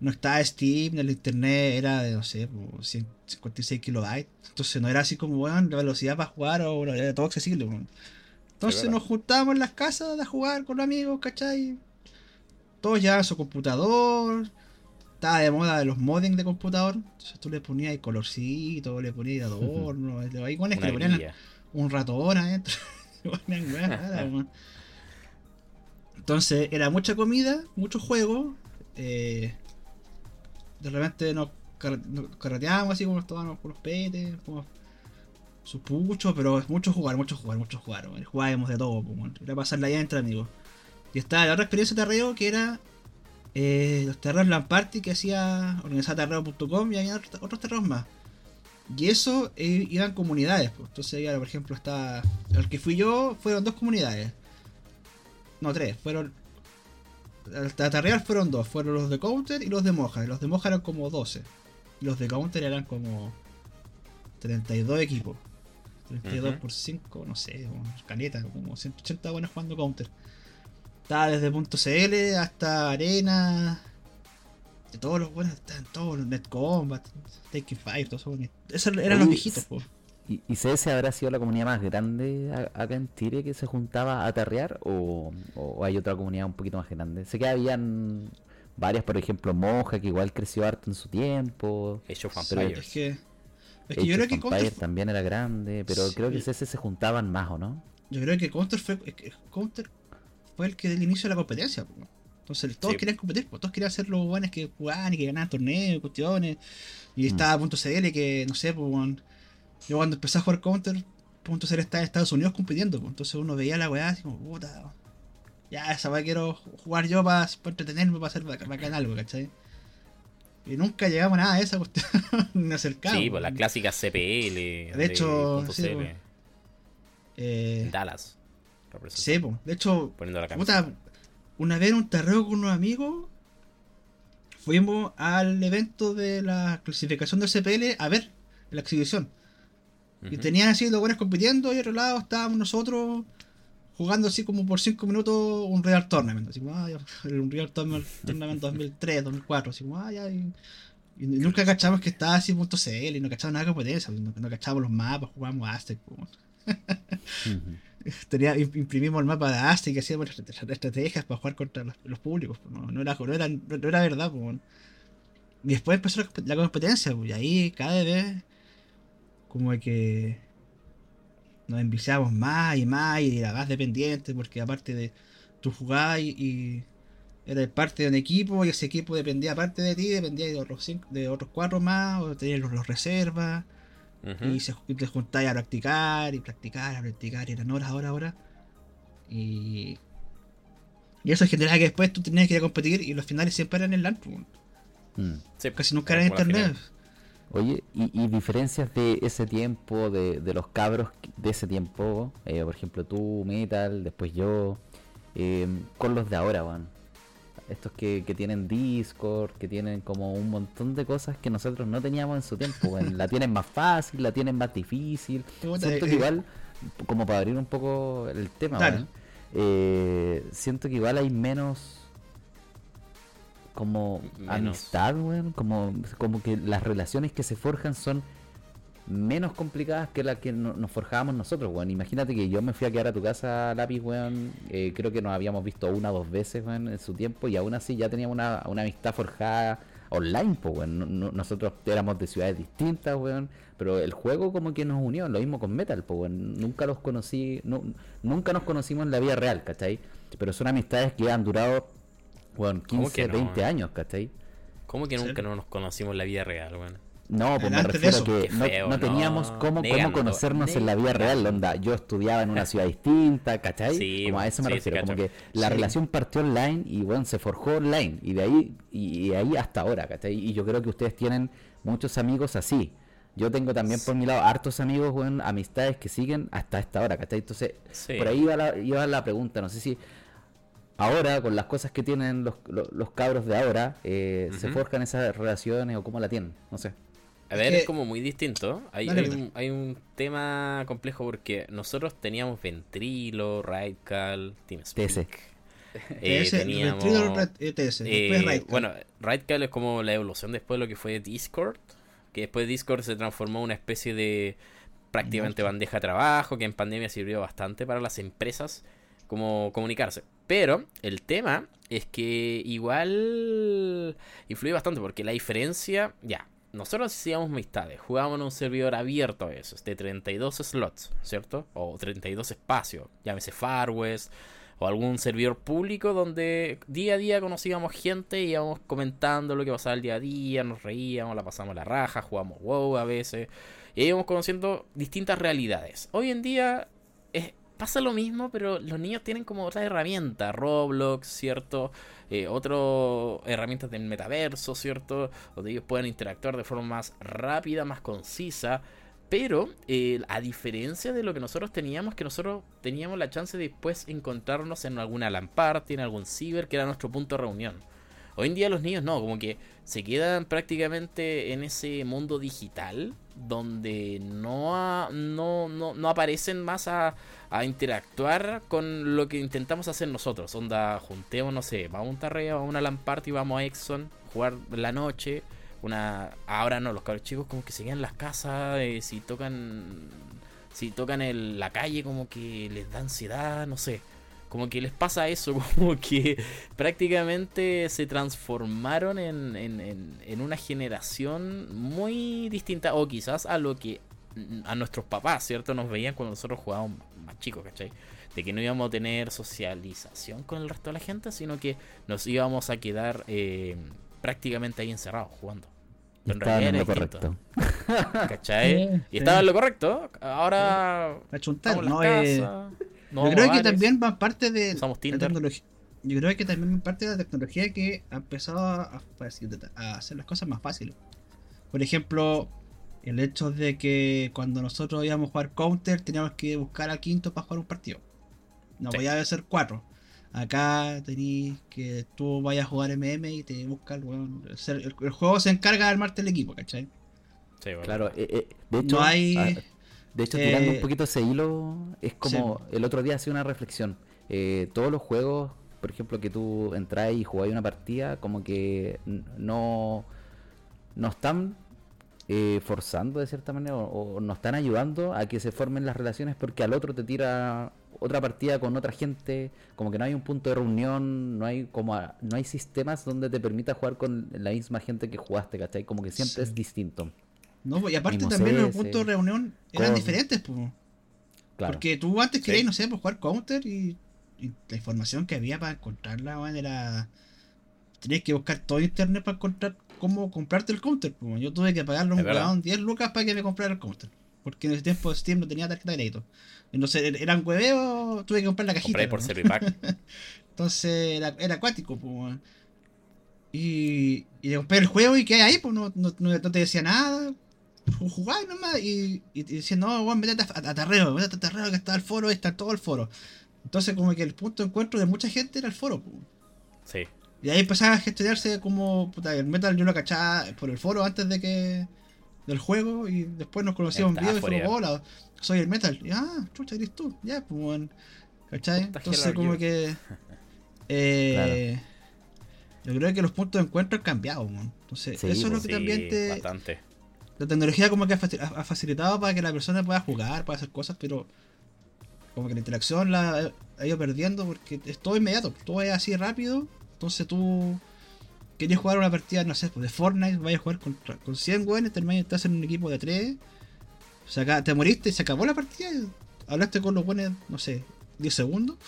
no estaba Steam, el internet era de, no sé, 156 kilobytes. Entonces no era así como, bueno, la velocidad para jugar o era todo accesible. Entonces nos juntábamos en las casas a jugar con los amigos, ¿cachai? Todos llevaban su computador. Estaba de moda de los modems de computador. Entonces tú le ponías ahí colorcito, le ponías adorno. ahí con es que le ponían un ratón adentro. <laughs> <laughs> Entonces era mucha comida, mucho juego. Eh, de repente nos, carreteábamos así como estábamos con los petes, como sus puchos, pero es mucho jugar, mucho jugar, mucho jugar. Jugábamos de todo, era pasarla allá entre amigos. Y estaba la otra experiencia de terreo que era eh, los terreos Land Party que hacía organizadterreo.com y había otros, terreos más. Y eso eh, iban comunidades. Pues. Entonces, ya, por ejemplo, está. El que fui yo fueron dos comunidades. No, tres. Fueron. La Terreal fueron dos. Fueron los de Counter y los de Moja. Los de Moja eran como 12. Y los de Counter eran como 32 equipos. 32 por 5, no sé, caleta, como 180 buenas jugando counter. Estaba desde .cl hasta Arena. De todos los buenos, estaban todos, Net Combat, Taking Fire, todos esos Esos eran los viejitos, ¿Y, ¿Y CS habrá sido la comunidad más grande acá en Chile que se juntaba a tarrear? O, o, hay otra comunidad un poquito más grande? Sé que habían varias, por ejemplo, Moja, que igual creció harto en su tiempo. Of Empires. Es que Es que yo creo que Counter también era grande, pero creo que ese se juntaban más, ¿o no? Yo creo que Counter fue, Counter fue el que del inicio de la competencia. Entonces todos querían competir, todos querían ser los buenos que jugaban y que ganaban torneos, cuestiones. Y mm. estaba punto CL que, no sé, pues, yo cuando empecé a jugar Counter, punto CL estaba en Estados Unidos compitiendo. Entonces uno veía la weá así como, puta, ya esa weá quiero jugar yo para, entretenerme, para hacer bacán algo, ¿cachai? Y nunca llegamos a nada de esa cuestión, <laughs> ni acercamos. Sí, pues la clásica CPL. De hecho, sí, eh, Dallas. Sí, pues, de hecho, Poniendo la puta, una vez en un terreno con unos amigos, fuimos al evento de la clasificación del CPL a ver la exhibición. Y tenían así los buenos compitiendo y al otro lado estábamos nosotros jugando así como por 5 minutos un Real Tournament. Así como, ah, un Real Tournament 2003, 2004. Así como, ah, ya. Y, nunca cachamos que estaba así punto CL y no cachamos nada de competencia. No, no cachábamos los mapas, jugábamos Aztec. <laughs> Tenía, imprimimos el mapa de Aztec y hacíamos estrategias para jugar contra los, públicos. No, no, era, no, era, no era verdad. Y después empezó la, competencia. Y ahí cada vez como que nos enviciamos más y más y era más dependiente porque aparte de tu jugar y, eres parte de un equipo y ese equipo dependía aparte de ti, dependía de otros, cinco, de otros cuatro más, o tenías los, reservas y, se, te juntáis a practicar y practicar, a practicar y eran horas, horas, horas y, y eso generaba que después tú tenías que ir a competir y los finales siempre eran en LAN. Mm. Casi nunca eran en internet. Oye, y, diferencias de ese tiempo, de, de, los cabros de ese tiempo, eh, por ejemplo tú, Metal, después yo, eh, con los de ahora, Juan. Estos que, que, tienen Discord, que tienen como un montón de cosas que nosotros no teníamos en su tiempo. la tienen más fácil, la tienen más difícil. <laughs> Siento que igual, como para abrir un poco el tema, eh, siento que igual hay menos como amistad, weón, como, como que las relaciones que se forjan son menos complicadas que las que nos forjábamos nosotros, weón. Imagínate que yo me fui a quedar a tu casa, lápiz, weón. Eh, creo que nos habíamos visto una o dos veces, weón, en su tiempo, y aún así ya teníamos una, amistad forjada online, pues, weón. nosotros éramos de ciudades distintas, weón, pero el juego como que nos unió, lo mismo con Metal, pues, weón. Nunca los conocí, nunca nos conocimos en la vida real, ¿cachai? Pero son amistades que han durado bueno, 15, 20 años, ¿cachai? ¿Cómo que nunca no nos conocimos en la vida real, weón? No, pues me refiero a que no, teníamos cómo, cómo conocernos en la vida real, onda. Yo estudiaba en una <laughs> ciudad distinta, ¿cachai? Sí, como a eso me refiero, como que la relación partió online y bueno, se forjó online y de ahí y, ahí hasta ahora, ¿cachai? Y yo creo que ustedes tienen muchos amigos así. Yo tengo también por mi lado hartos amigos, bueno, amistades que siguen hasta esta hora, ¿cachai? Entonces, por ahí iba la, iba la pregunta, no sé si ahora, con las cosas que tienen los, los, cabros de ahora, eh, se forjan esas relaciones o cómo la tienen, no sé. A ver, es, como muy distinto. Hay, hay, un, tema complejo porque nosotros teníamos Ventrilo, Rightcal, TeamSpeak. Eh, teníamos, TS, eh, bueno, Rightcal es como la evolución después de lo que fue Discord. Que después Discord se transformó en una especie de prácticamente bandeja de trabajo que en pandemia sirvió bastante para las empresas como comunicarse. Pero el tema es que igual influye bastante porque la diferencia, ya, nosotros hacíamos amistades, jugábamos en un servidor abierto a veces, de 32 slots, ¿cierto? O 32 espacios, llámese Far West, o algún servidor público donde día a día conocíamos gente, íbamos comentando lo que pasaba el día a día, nos reíamos, la pasamos la raja, jugamos WoW a veces, y íbamos conociendo distintas realidades. Hoy en día es pasa lo mismo, pero los niños tienen como otra herramienta, Roblox, ¿cierto? Eh, otras herramientas del metaverso, ¿cierto? Donde ellos pueden interactuar de forma más rápida, más concisa. Pero, eh, a diferencia de lo que nosotros teníamos, que nosotros teníamos la chance de después encontrarnos en alguna LAN party, en algún ciber, que era nuestro punto de reunión. Hoy en día los niños no, como que se quedan prácticamente en ese mundo digital donde no, no, no, aparecen más a, interactuar con lo que intentamos hacer nosotros. Onda, juntemos, no sé, vamos a un tarreo, vamos a una LAN party, vamos a Exxon, jugar la noche. Una, ahora no, los cabros chicos como que se quedan las casas, eh, si tocan si tocan en la calle como que les da ansiedad, no sé. Como que les pasa eso, <laughs> como que prácticamente se transformaron en, en, en, una generación muy distinta, o quizás a lo que a nuestros papás, ¿cierto? Nos veían cuando nosotros jugábamos más chicos, ¿cachai? De que no íbamos a tener socialización con el resto de la gente, sino que nos íbamos a quedar eh, prácticamente ahí encerrados jugando. En realidad en lo correcto. <laughs> ¿Cachai? y estaba en lo correcto. Ahora. no, eh, yo creo que también va parte de la tecnología. Yo creo que también parte de la tecnología que ha empezado a, hacer las cosas más fáciles. Por ejemplo, el hecho de que cuando nosotros íbamos a jugar counter teníamos que buscar al quinto para jugar un partido. No voy a ser cuatro. Acá tenéis que tú vayas a jugar MM y te busca el, el, juego se encarga de armarte el equipo, ¿cachai? Sí, bueno. Claro, eh, eh, de hecho, hay, ah, de hecho tirando un eh, poquito ese hilo, es como el otro día hacía una reflexión. todos los juegos, por ejemplo, que tú entras y jugáis una partida, como que no, no están forzando de cierta manera o, o no están ayudando a que se formen las relaciones porque al otro te tira otra partida con otra gente, como que no hay un punto de reunión, no hay como no hay sistemas donde te permita jugar con la misma gente que jugaste, ¿cachai? Como que siempre es distinto. No, y aparte también los puntos de reunión eran diferentes, pues. Porque tú antes querías, no sé, pues jugar counter y, la información que había para encontrarla era. Tenías que buscar todo internet para encontrar cómo comprarte el counter. Pues. Yo tuve que pagarle un 10 lucas para que me comprara el counter. Porque en ese tiempo Steam no tenía tarjeta de crédito. Entonces er, eran hueveos, tuve que comprar la cajita. Compré por Servipack. <laughs> Entonces era, era acuático, pues. Y, y compré el juego y quedé ahí, pues no, no, no te decía nada. Jugaba nomás y, y, decía, no, Juan, vete a, a, Tarreo, vete a Tarreo que está el foro, está todo el foro. Entonces como que el punto de encuentro de mucha gente era el foro. Pues. Sí. Y ahí empezaba a gestionarse como, puta, el metal yo lo cachaba por el foro antes de que del juego y después nos conocíamos en video y fuimos, hola, soy el metal. Y, ah, chucha, eres tú. Ya, pues, bueno. ¿Cachai? Entonces, como que. <laughs> Eh, Yo creo que los puntos de encuentro han cambiado, man. Entonces, eso es lo que también te. Bastante. La tecnología, como que ha facilitado para que la persona pueda jugar, pueda hacer cosas, pero. Como que la interacción la ha ido perdiendo porque es todo inmediato, todo es así rápido. Entonces tú querías jugar una partida, no sé, pues, de Fortnite, vayas a jugar con, con 100 güeyes, terminas estás en un equipo de 3, te moriste y se acabó la partida, hablaste con los buenos, no sé, 10 segundos. <laughs>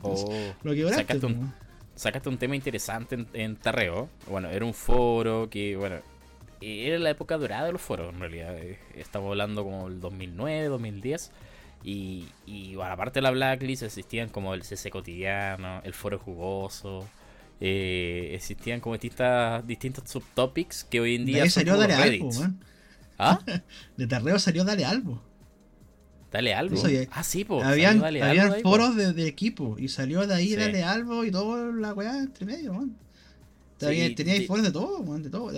Oh, lo que sacaste, un, sacaste un tema interesante en, Tarreo. Bueno, era un foro que, bueno, era la época dorada de los foros en realidad. Eh, estamos hablando como el 2009, 2010. Y, y bueno, aparte de la blacklist existían como el CC cotidiano, el foro jugoso, eh, existían como distintas, distintos subtopics que hoy en día de salió Dale Albo, ¿Ah? <laughs> De Tarreo salió Dale Albo. Dale Albo. ah, sí, pues. Habían, habían foros de, equipo y salió de ahí Dale Albo y toda la weá entre medio, man. Tenía, foros de todo, man, de todo.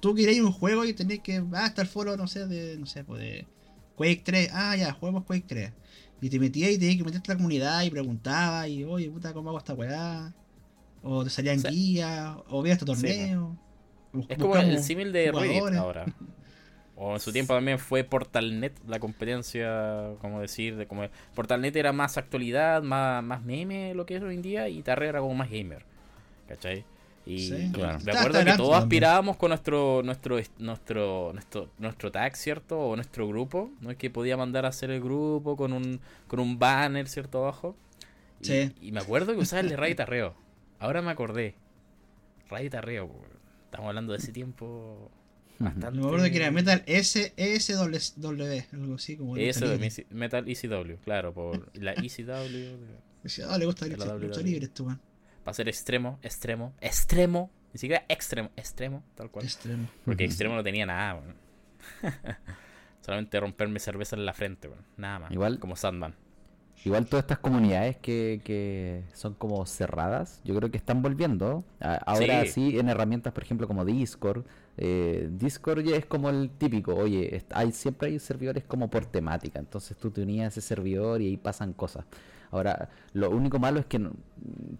Tú querías un juego y tenías que. Ah, está el foro, no sé, de. No sé, pues de. Quake 3. Ah, ya, juegos Quake 3. Y te metías y tenías que meterte a la comunidad y preguntabas y, oye, puta, ¿cómo hago esta weá? o te salían guías, o veías este torneo. es como el símil de Reddit <laughs> ahora. O en su tiempo también fue Portalnet la competencia, como decir, de como Portalnet era más actualidad, más, más meme lo que es hoy en día, y Tarre era como más gamer. ¿Cachai? Y me acuerdo que todos aspirábamos con nuestro, nuestro, nuestro, nuestro, nuestro tag, ¿cierto? O nuestro grupo, ¿no? Es que podía mandar a hacer el grupo con un, con un banner, ¿cierto? Abajo. Sí. Y, me acuerdo que usaba el de Ray Tarreo. Ahora me acordé. Ray Tarreo, estamos hablando de ese tiempo bastante. me acuerdo que era Metal SSW, algo así como. Eso, Metal ECW, claro, por la ECW. Ah, <laughs> le gusta la lucha libre esto, man. Va a ser extremo, extremo, extremo. Ni siquiera extremo, extremo, tal cual. Extremo. Porque extremo no tenía nada. <laughs> Solamente romperme cerveza en la frente, man. Nada más. Igual. Como Sandman. Igual todas estas comunidades que, que son como cerradas, yo creo que están volviendo. Ahora sí, en herramientas, por ejemplo, como Discord. Eh, Discord ya es como el típico, oye, hay siempre hay servidores como por temática, entonces tú te unías a ese servidor y ahí pasan cosas. Ahora, lo único malo es que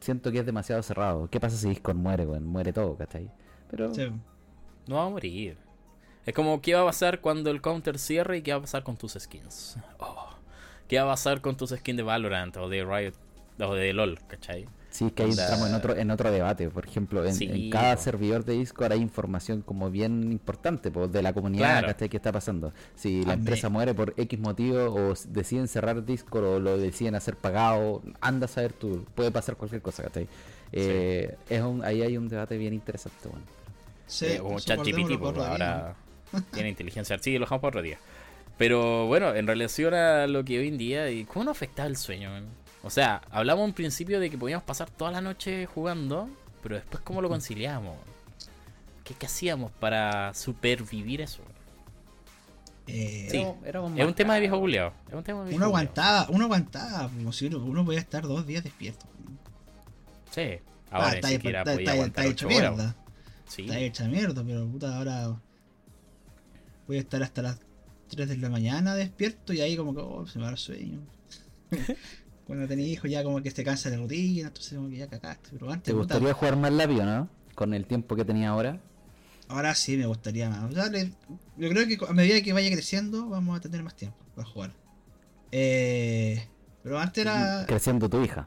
siento que es demasiado cerrado. ¿Qué pasa si Discord muere, Muere todo, ¿cachai? Pero... No va a morir. Es como, ¿qué va a pasar cuando el counter cierre y qué va a pasar con tus skins? Oh. ¿Qué va a pasar con tus skins de Valorant o de Riot O de LOL, ¿cachai? Sí, que ahí entramos en otro, en otro debate. Por ejemplo, en, cada servidor de Discord hay información como bien importante pues, de la comunidad que está pasando. Si la empresa muere por X motivo o deciden cerrar Discord o lo deciden hacer pagado, anda a saber tú, puede pasar cualquier cosa, ¿cachai? Eh, es un, ahí hay un debate bien interesante. Bueno. Sí, eh, como ChatGPT, ahora <laughs> tiene inteligencia. Sí, lo dejamos por otro día. Pero bueno, en relación a lo que hoy en día, ¿cómo nos afecta el sueño? O sea, hablamos en principio de que podíamos pasar toda la noche jugando, pero después cómo lo conciliamos. ¿Qué, hacíamos para supervivir eso? Eh, sí, es un tema de viejo buleado. Uno aguantaba, uno aguantaba, uno podía estar dos días despierto. Sí, ahora ah, está, siquiera está, podía está, hecho mierda. Sí. Está hecha mierda, pero puta, ahora voy a estar hasta las 3 de la mañana despierto y ahí como que oh, se me va el sueño. <laughs> cuando tenés hijos ya como que se cansa la rutina, entonces como que ya cagaste. Pero antes, ¿Te gustaría jugar más labio, no? Con el tiempo que tenía ahora. Ahora sí me gustaría más. yo creo que a medida que vaya creciendo vamos a tener más tiempo para jugar. Eh, pero antes era... Creciendo tu hija.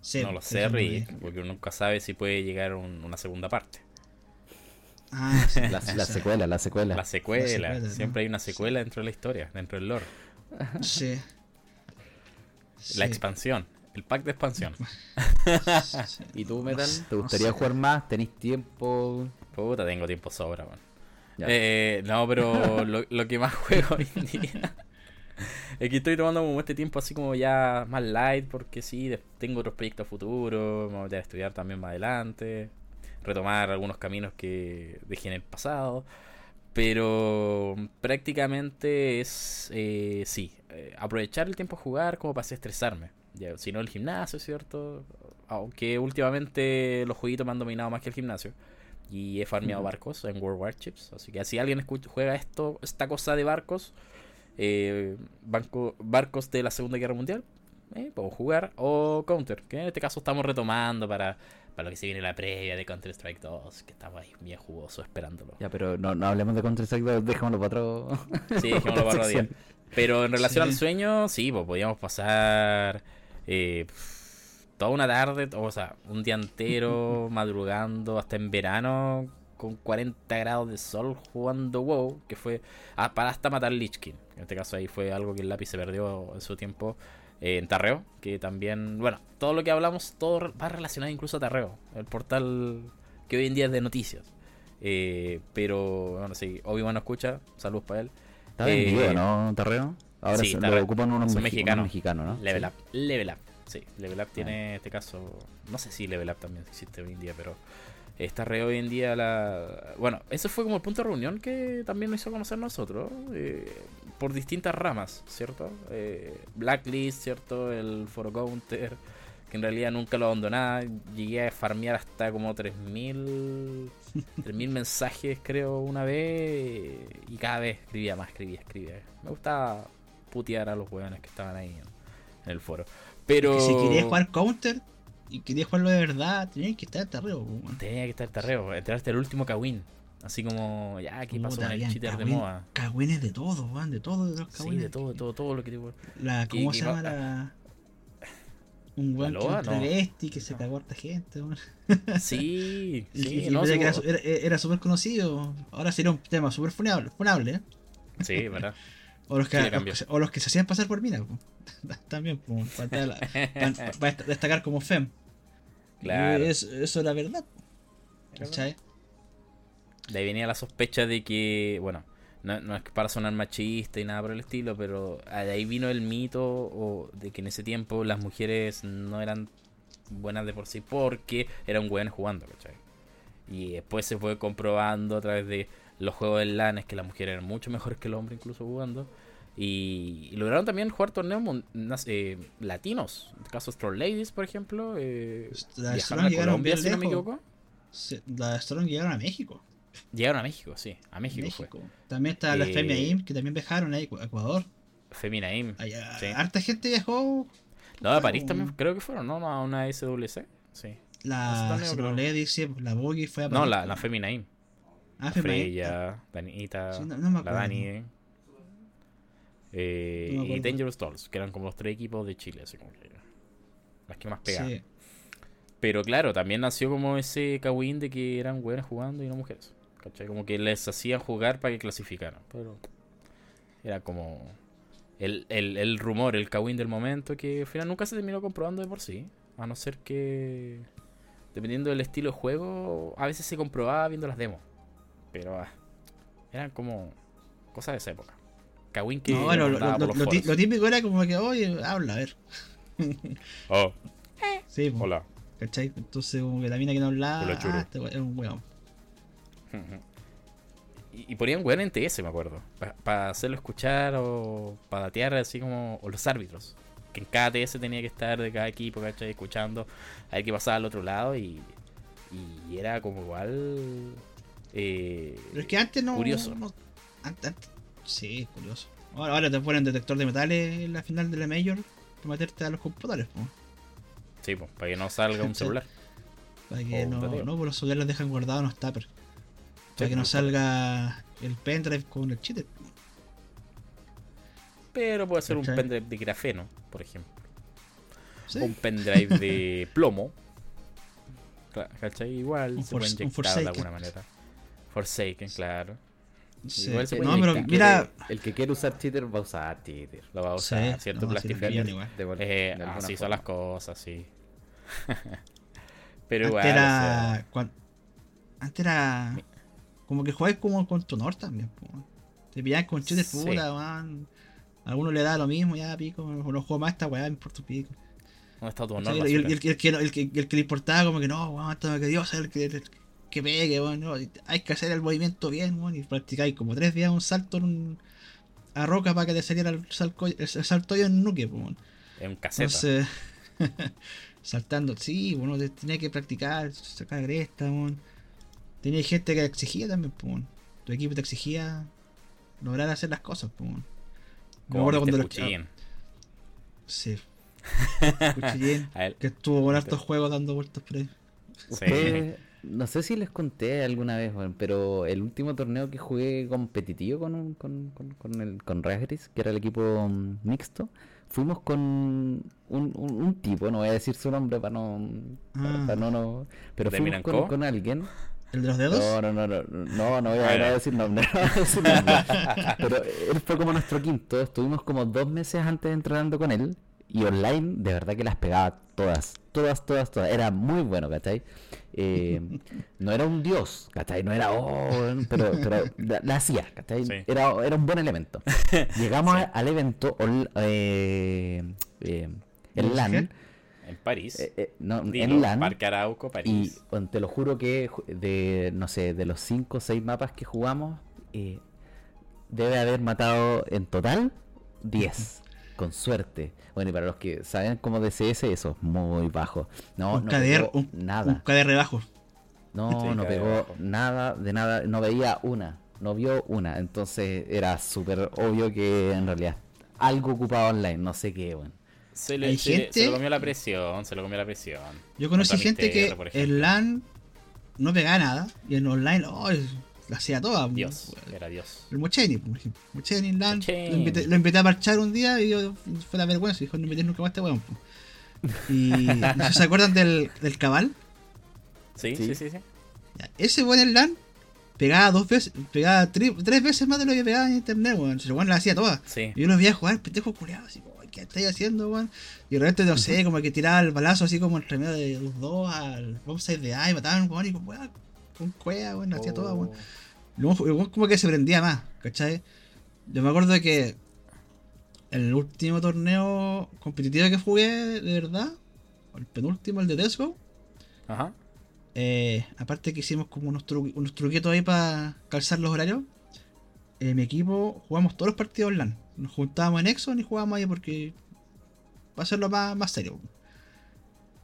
Sí, no lo sé, Rick, porque uno nunca sabe si puede llegar una segunda parte. Ah, <laughs> la, secuela, la secuela. La secuela. Siempre hay una secuela dentro de la historia, dentro del lore. Sí. La expansión. El pack de expansión. <laughs> ¿Y tú, Metal? ¿Te gustaría jugar más? ¿Tenés tiempo? Puta, tengo tiempo sobra, man. Eh, no, pero <laughs> lo, que más juego hoy en día <laughs> es que estoy tomando como este tiempo así como ya más light porque sí, tengo otros proyectos futuros, vamos a estudiar también más adelante, retomar algunos caminos que dejé en el pasado. Pero prácticamente es, eh, sí, eh, aprovechar el tiempo a jugar como para estresarme. Si no el gimnasio, ¿cierto? Aunque últimamente los jueguitos me han dominado más que el gimnasio. Y he farmeado barcos en World Warships. Así que si alguien escucha, juega esto, esta cosa de barcos, eh, barcos de la Segunda Guerra Mundial, eh, puedo jugar. O Counter, que en este caso estamos retomando para para lo que se viene la previa de Counter-Strike 2, que estamos ahí bien jugoso esperándolo. Ya, pero no, no hablemos de Counter-Strike 2, dejémoslo para otro. Sí, dejémoslo para otro día. Pero en relación al sueño, sí, pues podíamos pasar eh, toda una tarde, o sea, un día entero <laughs> madrugando hasta en verano con 40 grados de sol jugando WoW, que fue ah, para hasta matar Lich King. En este caso ahí fue algo que el lápiz se perdió en su tiempo eh, en Tarreo, que también, bueno, todo lo que hablamos, todo va relacionado incluso a Tarreo, el portal que hoy en día es de noticias. Eh, pero, bueno, sí, Obi-Wan escucha, saludos para él. Está vendido, eh, ¿no? Tarreo. Ahora sí, se, lo ocupan unos, mexicanos, mexicanos, ¿no? Level Up, Level Up, sí, Level Up tiene este caso, no sé si Level Up también existe hoy en día, pero Está re hoy en día la... Bueno, eso fue como el punto de reunión que también nos hizo conocer nosotros, eh, por distintas ramas, ¿cierto? Eh, Blacklist, ¿cierto? El Foro Counter, que en realidad nunca lo abandonaba. Llegué a farmear hasta como 3.000 3.000 mensajes, creo, una vez, y cada vez escribía más, escribía, escribía. Me gustaba putear a los weones que estaban ahí en, el foro. Pero... si querías jugar Counter, y querías jugarlo de verdad, tenías que estar tarreo. Tenía que estar tarreo, entraste el último Kawin. Así como, ya, aquí pasó con el cheater de moda. Kawines de todo, man, de todo de los Sí, de todo, todo, todo lo que te La, ¿Cómo se llama la.? Un buen travesti que se cagó a gente, man. <laughs> Sí, <laughs> sí, no, que era, era, súper conocido. Ahora sería un tema súper funable, funable, ¿eh? Sí, verdad. <laughs> O los, que, o los que se hacían pasar por mina, también, para, destacar como FEM. Claro. eso era verdad. ¿Cachai? De ahí venía la sospecha de que, bueno, no, es para sonar machista y nada por el estilo, pero de ahí vino el mito o de que en ese tiempo las mujeres no eran buenas de por sí porque eran buenas jugando, ¿cachai? Y después se fue comprobando a través de los juegos de LAN que las mujeres eran mucho mejores que el hombre incluso jugando. Y, lograron también jugar torneos eh, latinos. En el caso de Strong Ladies, por ejemplo. Eh, la Strong a Colombia, si no me equivoco. la Strong llegaron a México. Llegaron a México, sí. A México, fue. También está la eh, Im, que también viajaron a Ecuador. Femina Im. Harta gente viajó. No, a París también creo que fueron, ¿no? A una SWC. Sí. La sí, la Boogie fue a París. No, la, la Femina Im. Ah, Freya, Danita, la Dani. Eh, y Dangerous Dolls, que eran como los tres equipos de Chile, así como que las que más pegaban. Pero claro, también nació como ese Kawin de que eran buenas jugando y no mujeres. ¿Cachai? Como que les hacían jugar para que clasificaran. Pero era como el, el, rumor, el Kawin del momento que al final nunca se terminó comprobando de por sí. A no ser que, dependiendo del estilo de juego, a veces se comprobaba viendo las demos. Pero ah, eran como cosas de esa época. Kawin que. No, bueno, lo, típico era como que, oye, habla, a ver. oh. Sí, Hola. ¿Cachai? Entonces, como que la mina que no hablaba, ah, este es un weón. Y, ponían weón en TS, me acuerdo. Para hacerlo escuchar o para datear así como. O los árbitros. Que en cada TS tenía que estar de cada equipo, ¿cachai? Escuchando a ver qué pasaba al otro lado y. Y era como igual. Eh, Pero es que antes no. Curioso. antes, sí, curioso. Ahora, ahora te ponen detector de metales en la final de la Major para meterte a los computadores, Sí, pues, para que no salga un <laughs> celular. Para que no, no, pues los celulares los dejan guardados en los tuppers. Para que no salga el pendrive con el cheater. Pero puede ser un pendrive de grafeno, por ejemplo. O un pendrive de <laughs> plomo. ¿Cachai? Igual se puede inyectar de alguna manera. Forsaken, claro. Igual se puede no, pero mira. El que quiere usar cheater va a usar cheater. Lo va a usar, ¿cierto? No, eh, así son las cosas, sí. <laughs> pero igual. Era, Antes era como que juegas como con tu honor también. Te pillas con cheater puta, man. A alguno le da lo mismo, ya pico. No juego más esta weá, me importa pico. ¿Dónde está tu honor? y, el, el, que, el, que, el, que, le importaba, como que no, weón, que Dios el que, que pegue, weón. hay que hacer el movimiento bien, weón. Y practicáis como tres días un salto en un, a roca para que te saliera el, salto, el, salto yo en nuque, weón. En caseta. Entonces, <laughs> saltando, sí, bueno, tenía que practicar, sacar cresta, weón. Tenía gente que exigía también, pues. Tu equipo te exigía lograr hacer las cosas, pues. Me acuerdo cuando lo Sí. <laughs> Cuchillín, que estuvo con hartos juegos dando vueltas por ahí. Sí. no sé si les conté alguna vez, pero el último torneo que jugué competitivo con, con, con, con, el, con que era el equipo mm, mixto, fuimos con un, un, tipo, no voy a decir su nombre para no. Para, ah. no, no pero fuimos con, con alguien ¿El de los dedos? No, no, no, no, no, <laughs> no voy a, decir nombre. Pero él fue como nuestro quinto. Estuvimos como dos meses antes de entrenando con él. Y online, de verdad que las pegaba todas. Todas, todas, todas. Era muy bueno, ¿cachai? Eh, no era un dios, ¿cachai? No era, oh, pero, pero la, hacía, ¿cachai? Era, era un buen elemento. <laughs> Llegamos al evento eh, eh, el LAN en París. Eh, eh, no, en LAN. Parque Arauco, París. Y te lo juro que de, no sé, de los 5 o 6 mapas que jugamos, eh, debe haber matado en total 10. <laughs> con suerte. Bueno, y para los que saben como DCS, eso es muy bajo. No, un no nada. Un KDR bajo. No, no pegó nada, de nada, no veía una, no vio una. Entonces era súper obvio que en realidad algo ocupaba online, no sé qué, bueno. Se le, se, lo comió la presión, se lo comió la presión. Yo conocí gente que en LAN no pegaba nada y en online oh, la hacía toda. Dios, era Dios. El Mocheni, por ejemplo. Mocheni en LAN. Lo invité, lo invité, a marchar un día y yo, fue la vergüenza. Dijo, no invité nunca más a este weón. Y <laughs> no sé, ¿se acuerdan del, del cabal? Sí, sí, sí. sí, ese weón en LAN pegaba dos veces, pegaba tres, veces más de lo que pegaba en internet, weón. Ese weón la hacía toda. Sí. Y yo lo veía jugar, pendejo culiado, así ¿qué estáis haciendo, weón? Y de repente, no sé, como que tiraba el balazo así como entre medio de los dos al bombsite de A y mataban, weón, y con weón, con cueva, weón, hacía todo, weón. Luego, como que se prendía más, ¿cachai? Yo me acuerdo de que el último torneo competitivo que jugué, de verdad, el penúltimo, el de Tesco, Ajá. Eh, aparte que hicimos como unos, unos truquitos ahí para calzar los horarios, eh, mi equipo jugamos todos los partidos LAN nos juntábamos en Exxon y jugábamos ahí porque va a ser lo más, más serio.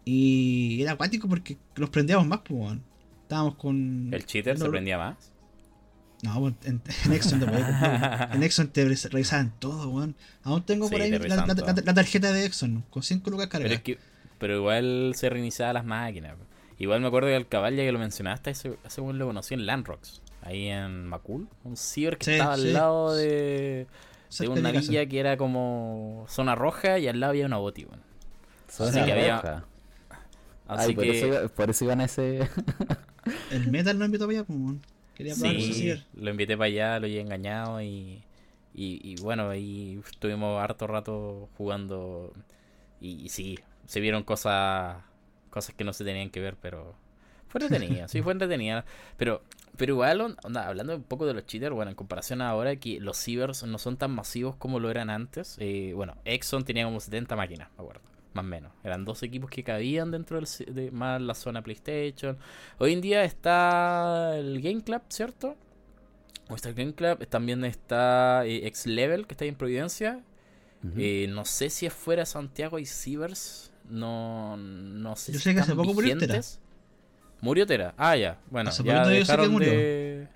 Y era acuático porque los prendíamos más, pues, Estábamos con. ¿El cheater se prendía más? No, pues, en, en Exxon te <laughs> En Exxon te revisaban todo, weón. Aún tengo por ahí la, tarjeta de Exxon con 5 lucas cargadas. Pero, pero igual se reiniciaban las máquinas. Igual me acuerdo que el caballo que lo mencionaste, ese, ese lo conocí en Landrocks, ahí en Macul. Un ciber que estaba al lado de de una villa que era como zona roja y al lado había una boti, Así que había. Así por, que... eso, por eso iban a ese. <laughs> el Metal lo invitó para allá, pues, Quería sí, lo invité para allá, lo he engañado y, y, bueno, ahí estuvimos harto rato jugando y, sí, se vieron cosas cosas que no se tenían que ver, pero fue entretenida, sí fue entretenida, pero pero igual, hablando un poco de los cheaters, bueno, en comparación a ahora que los cibers no son tan masivos como lo eran antes, eh, bueno, Exxon tenía como 70 máquinas, me acuerdo más o menos. Eran dos equipos que cabían dentro del, de más la zona PlayStation. Hoy en día está el Game Club, ¿cierto? O está el Game Club, también está eh, X Level, que está ahí en Providencia. Eh, no sé si es fuera Santiago y Cibers. No, no sé Yo sé que hace poco Tera. Murió Tera. Ah, ya. Bueno, ya dejaron de,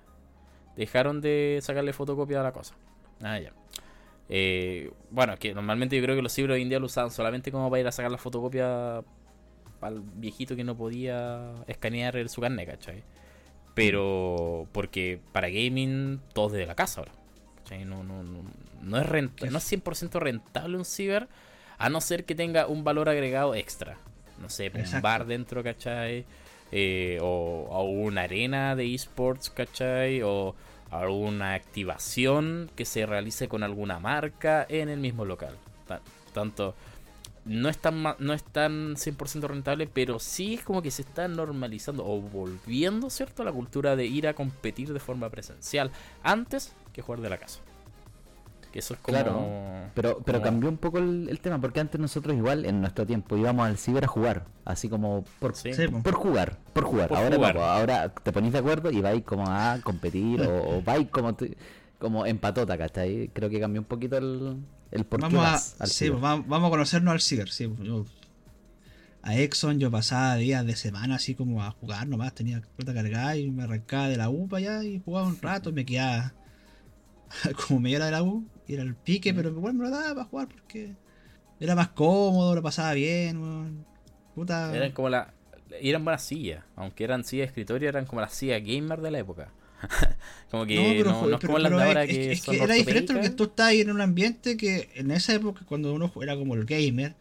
dejaron de sacarle fotocopia a la cosa. Ah, ya. Eh, bueno, que normalmente yo creo que los libros hoy en día lo usaban solamente como para ir a sacar la fotocopia al viejito que no podía escanear su carnet, ¿cachai? Pero porque para gaming todo desde la casa ahora. No, no, no, no, es renta, no es 100% rentable un ciber a no ser que tenga un valor agregado extra. No sé, un bar dentro, ¿cachai? Eh, o, o, una arena de esports, ¿cachai? O alguna activación que se realice con alguna marca en el mismo local. Tanto no es tan no es tan 100% rentable, pero sí es como que se está normalizando o volviendo, ¿cierto?, a la cultura de ir a competir de forma presencial antes que jugar de la casa. Que eso es como... Claro, pero, pero cambió un poco el, tema, porque antes nosotros igual en nuestro tiempo íbamos al ciber a jugar, así como por, por jugar, por jugar. ahora ahora te ponís de acuerdo y vais como a competir o, vais como, como en patota, ¿cachai? Creo que cambió un poquito el, el por vamos a, sí, vamos, a conocernos al ciber, sí. a Exxon yo pasaba días de semana así como a jugar nomás, tenía puerta cargada y me arrancaba de la U para allá y jugaba un rato y me quedaba <laughs> como media hora de la U era el pique, pero igual me lo daba para jugar porque era más cómodo, lo pasaba bien, Puta. Eran como la. Eran buenas sillas, aunque eran sillas de escritorio, eran como las sillas gamer de la época. <laughs> como que no, no, es como las de ahora que, es que era diferente porque tú estás en un ambiente que en esa época cuando uno era como el gamer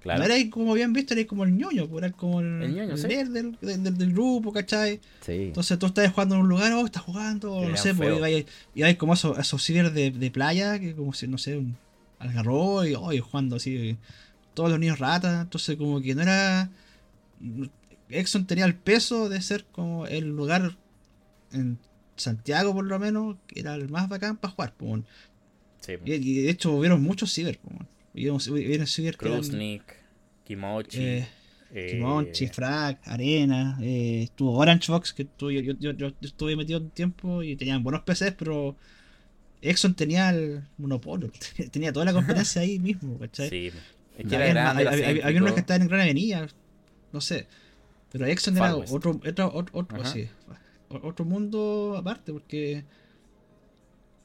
Claro. No era como bien visto, era como el ñoño, pues, era como el, el, ñoño, del, del, grupo, ¿cachai? Sí. Entonces tú estás jugando en un lugar, oh, estás jugando, no sé, pues, y hay como esos, esos ciber de, de, playa, que como si, no sé, un algarro y oh, jugando así, todos los niños ratas, entonces como que no era... Exxon tenía el peso de ser como el lugar en Santiago por lo menos, que era el más bacán para jugar, pues. Sí, y, de hecho hubieron muchos ciber, pues. Viene ciber Krusnik, Kimochi. Eh, eh, Kimochi, Frag, Arena. Eh, estuvo Orange Box, que yo, yo, yo, estuve metido un tiempo y tenían buenos PCs, pero Exxon tenía el monopolio. <laughs> tenía toda la competencia ahí mismo, ¿cachai? Sí. Es que había, había, unos que estaban en Gran Avenida, no sé. Pero Exxon era otro, otro, otro, otro mundo aparte, porque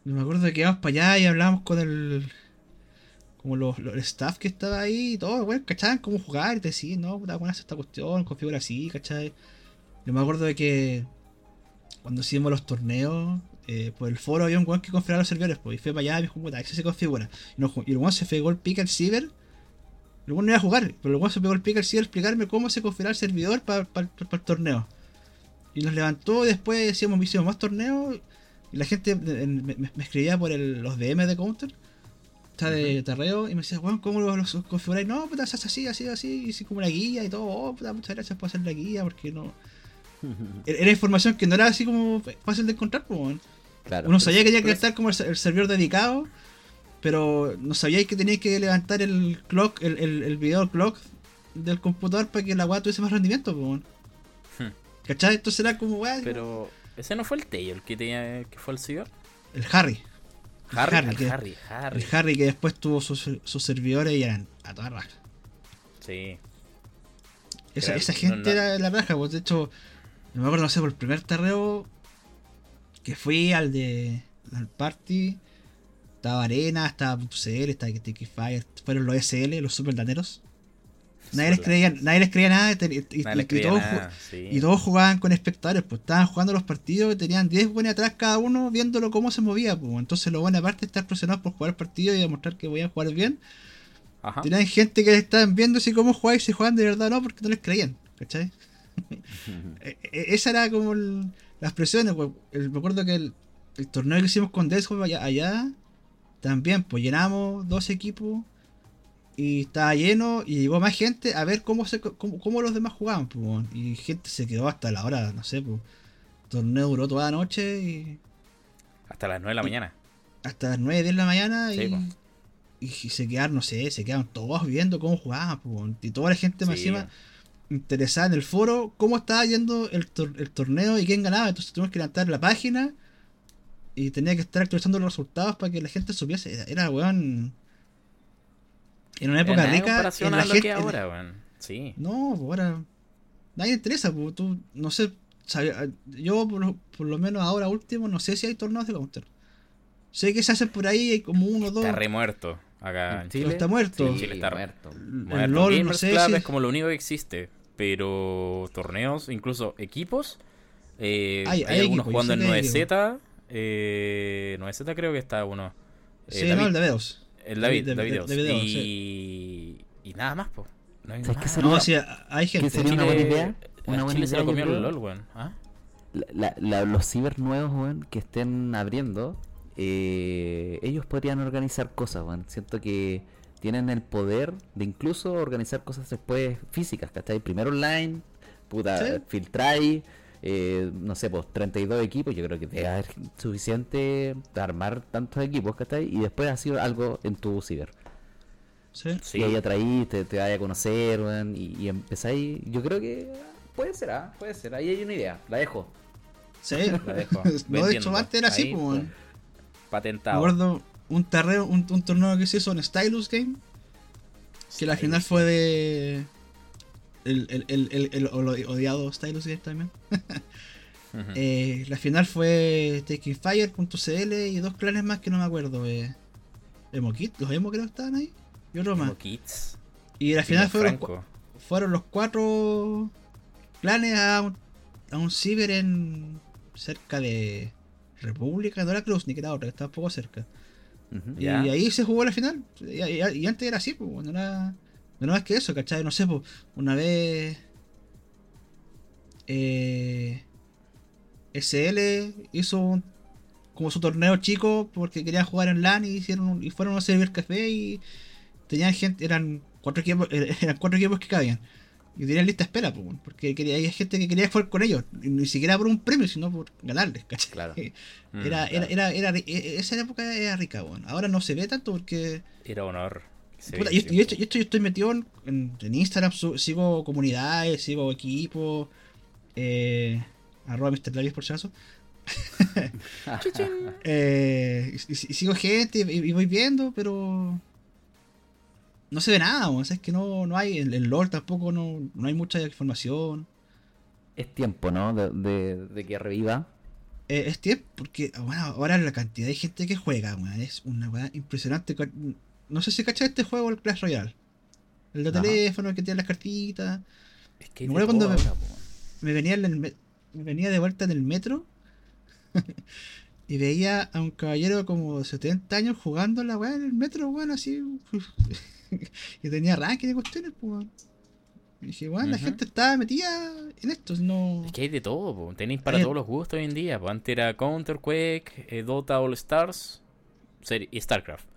me acuerdo de que íbamos para allá y hablábamos con el como los, staff que estaba ahí y todo, bueno, ¿cachaban cómo jugar? Y te decían, no, puta, buena esta cuestión, configura así, ¿cachai? Yo me acuerdo de que cuando hicimos los torneos, eh, por el foro había un weón que configuraba los servidores, pues, y fue para allá y dijo, puta, ese se configura. Y, no, el weón se pegó el pick al ciber, el weón no iba a jugar, pero el weón se pegó el pick al ciber explicarme cómo se configura el servidor para el torneo. Y nos levantó y después hicimos, hicimos más torneos, y la gente me, escribía por los DM de Counter está de terreo y me decía, bueno, ¿cómo lo, lo configuráis? No, puta, es así, así, así, así como la guía y todo, oh, puta, muchas gracias por hacer la guía, porque no. <laughs> Era información que no era así como fácil de encontrar, pues, claro, Uno sabía que tenía que estar como el, servidor dedicado, pero no sabía que teníais que levantar el clock, el, el, el video clock del computador para que la weá tuviese más rendimiento, pues, hmm. ¿Cachai? Entonces era como weá. Pero, ¿ese no fue el Tail que tenía que fue el ciber? El Harry. Harry, Harry, que, Harry, El Harry que después tuvo sus, servidores y eran a toda raja. Sí. Esa, esa gente era la raja, pues de hecho, no me acuerdo, no sé, por el primer terreo que fui al de al party, estaba Arena, estaba CL, estaba Fire, fueron los SL, los Nadie les, creía, nadie les creía nada y, todos, jugaban con espectadores, pues estaban jugando los partidos y tenían 10 buenos atrás cada uno viéndolo cómo se movía. Pues. Entonces lo bueno aparte de estar presionados por jugar el partido y demostrar que voy a jugar bien, Tenían gente que estaban viendo si cómo jugáis y si jugaban de verdad o no, porque no les creían, ¿cachai? <laughs> E, e, esa era como las presiones, pues, me acuerdo que el, torneo que hicimos con Desktop allá, allá, también, pues llenamos dos equipos y estaba lleno y llegó más gente a ver cómo se cómo, los demás jugaban, y gente se quedó hasta la hora, no sé, pues. El torneo duró toda la noche y. Hasta las 9 de la mañana. Hasta las 9 de la mañana y, y, se quedaron, no sé, se quedaron todos viendo cómo jugaban, pues, y toda la gente más encima interesada en el foro, cómo estaba yendo el, el torneo y quién ganaba. Entonces tuvimos que levantar la página y tenía que estar actualizando los resultados para que la gente supiese. Era, era weón en una época rica. En la gente, ahora, weón. Sí. No, pues ahora. Nadie interesa, pues tú, no sé. yo, por lo, menos ahora último, no sé si hay torneos de Counter. Sé que se hacen por ahí, hay como uno o dos. Está remuerto. Acá en Chile. Está muerto. Sí, Chile está muerto. El LOL, no sé Club es como lo único que existe. Pero torneos, incluso equipos. Eh, hay, algunos jugando en 9Z. Eh, 9Z creo que está uno. Eh, sí, no, el de Veos. El David, David, David, y, y nada más, pues. No hay, no, sí, hay gente. sería una buena idea? Una buena idea. Se lo comió el LOL, weón. ¿Ah? La, la, los ciber nuevos, weón, que estén abriendo, eh, ellos podrían organizar cosas, weón. Siento que tienen el poder de incluso organizar cosas después físicas, ¿cachai? Primero online, puta, ¿Sí? filtráis eh, no sé, pues 32 equipos, yo creo que te haber suficiente armar tantos equipos, ¿cachai? Y después hacer algo en tu ciber. Sí. Y ahí atraí, te, te vaya a conocer, y, y empezáis. Yo creo que puede ser, ¿ah? puede ser. Ahí hay una idea, la dejo. Sí, la dejo. <laughs> no, de hecho, antes era así, pues. Patentado. Me acuerdo un, torneo, un, un, torneo que se hizo en Stylus Game. Que la final fue de el, el, el, el, odiado Stylus Game también. <laughs> eh, la final fue Taking Fire.cl y dos clanes más que no me acuerdo. Eh, Emo Kids, los Emo creo que estaban ahí. Y otro más. Y la final fueron los, fueron los cuatro clanes a un, a un ciber en cerca de República, no era Cruz, ni que era otra, estaba un poco cerca. y, ahí se jugó la final. Y, antes era así, pues, no era no más que eso, ¿cachai? No sé, pues, una vez. Eh, SL hizo como su torneo chico porque querían jugar en LAN y hicieron y fueron a un café y tenían gente, eran cuatro equipos, <laughs> eran cuatro equipos que cabían. Y tenían lista de espera, pues, porque quería, hay gente que quería jugar con ellos, ni siquiera por un premio, sino por ganarles, ¿cachai? Claro. Era, <laughs> mm, era, era, era, e, esa época era rica, bueno. Ahora no se ve tanto porque. Era honor y, esto, yo estoy metido en, en, Instagram, sigo comunidades, sigo equipos, eh, arroba Mr. por si acaso. <laughs> <laughs> eh, y, sigo gente y, voy viendo, pero no se ve nada, o es que no, no hay, en el LOL tampoco no, no hay mucha información. Es tiempo, ¿no? De, de, que reviva. Eh, es tiempo, porque bueno, ahora la cantidad de gente que juega, es una weá impresionante. No sé si cachas este juego, el Clash Royale. El de teléfono, el que tiene las cartitas. Es que me cuando me, venía en me venía de vuelta en el metro <laughs> y veía a un caballero como de 70 años jugando la weá en el metro, weón, así. <laughs> y tenía ranking de cuestiones, pues. Y dije, bueno, la gente estaba metida en esto, no... Es que hay de todo, po. tenéis para todos los gustos hoy en día. Po. Antes era Counter, Quake, eh, Dota All Stars y StarCraft.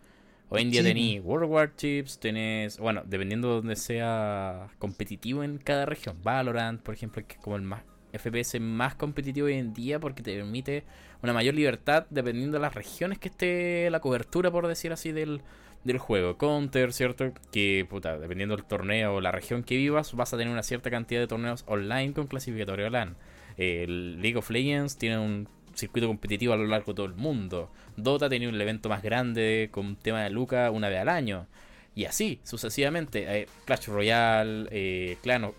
Hoy en día tenéis World of Warships, tenés, bueno, dependiendo de donde sea competitivo en cada región. Valorant, por ejemplo, que es como el más FPS más competitivo hoy en día porque te permite una mayor libertad dependiendo de las regiones que esté la cobertura, por decir así, del, del juego. Counter, ¿cierto? Que, puta, dependiendo del torneo o la región que vivas, vas a tener una cierta cantidad de torneos online con clasificatorio LAN. El League of Legends tiene un circuito competitivo a lo largo de todo el mundo. Dota tenía un evento más grande con tema de Luca una vez al año. Y así, sucesivamente. Eh, Clash Royale, eh, Clanos,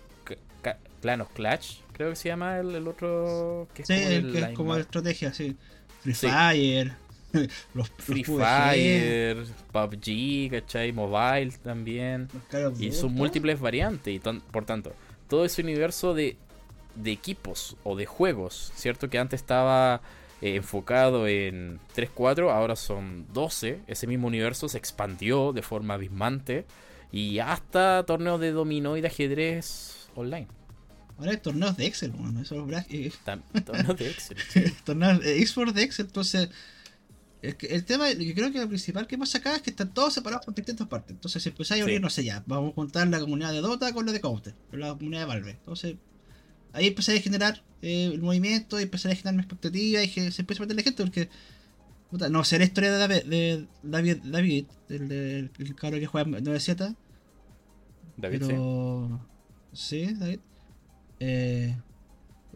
Clash, creo que se llama el, otro. Que es sí, como, el, que es como estrategia, sí. Free Fire. <laughs> los, Free Fire, PUBG, ¿cachai? Mobile también. Y son múltiples variantes. Y por tanto, todo ese universo de de equipos o de juegos, ¿cierto? Que antes estaba eh, enfocado en 3-4, ahora son 12. Ese mismo universo se expandió de forma abismante y hasta torneos de dominó y de ajedrez online. Ahora hay torneos de Excel, bueno, eso es Torneos de Excel. <laughs> torneos de Xbox de Excel, entonces. El, el, tema, yo creo que lo principal que pasa acá es que están todos separados por distintas partes. Entonces, si empezáis a abrir, no sé ya, vamos a juntar la comunidad de Dota con la de Counter, con la comunidad de Valve. Entonces, ahí empezáis a generar eh, el movimiento, y empezáis a generar mi expectativa y que se empieza a meter la gente porque. Puta, no sé la historia de David, de David, David el, del el cabrón que juega 9Z. David, pero... sí. Sí, David. Eh,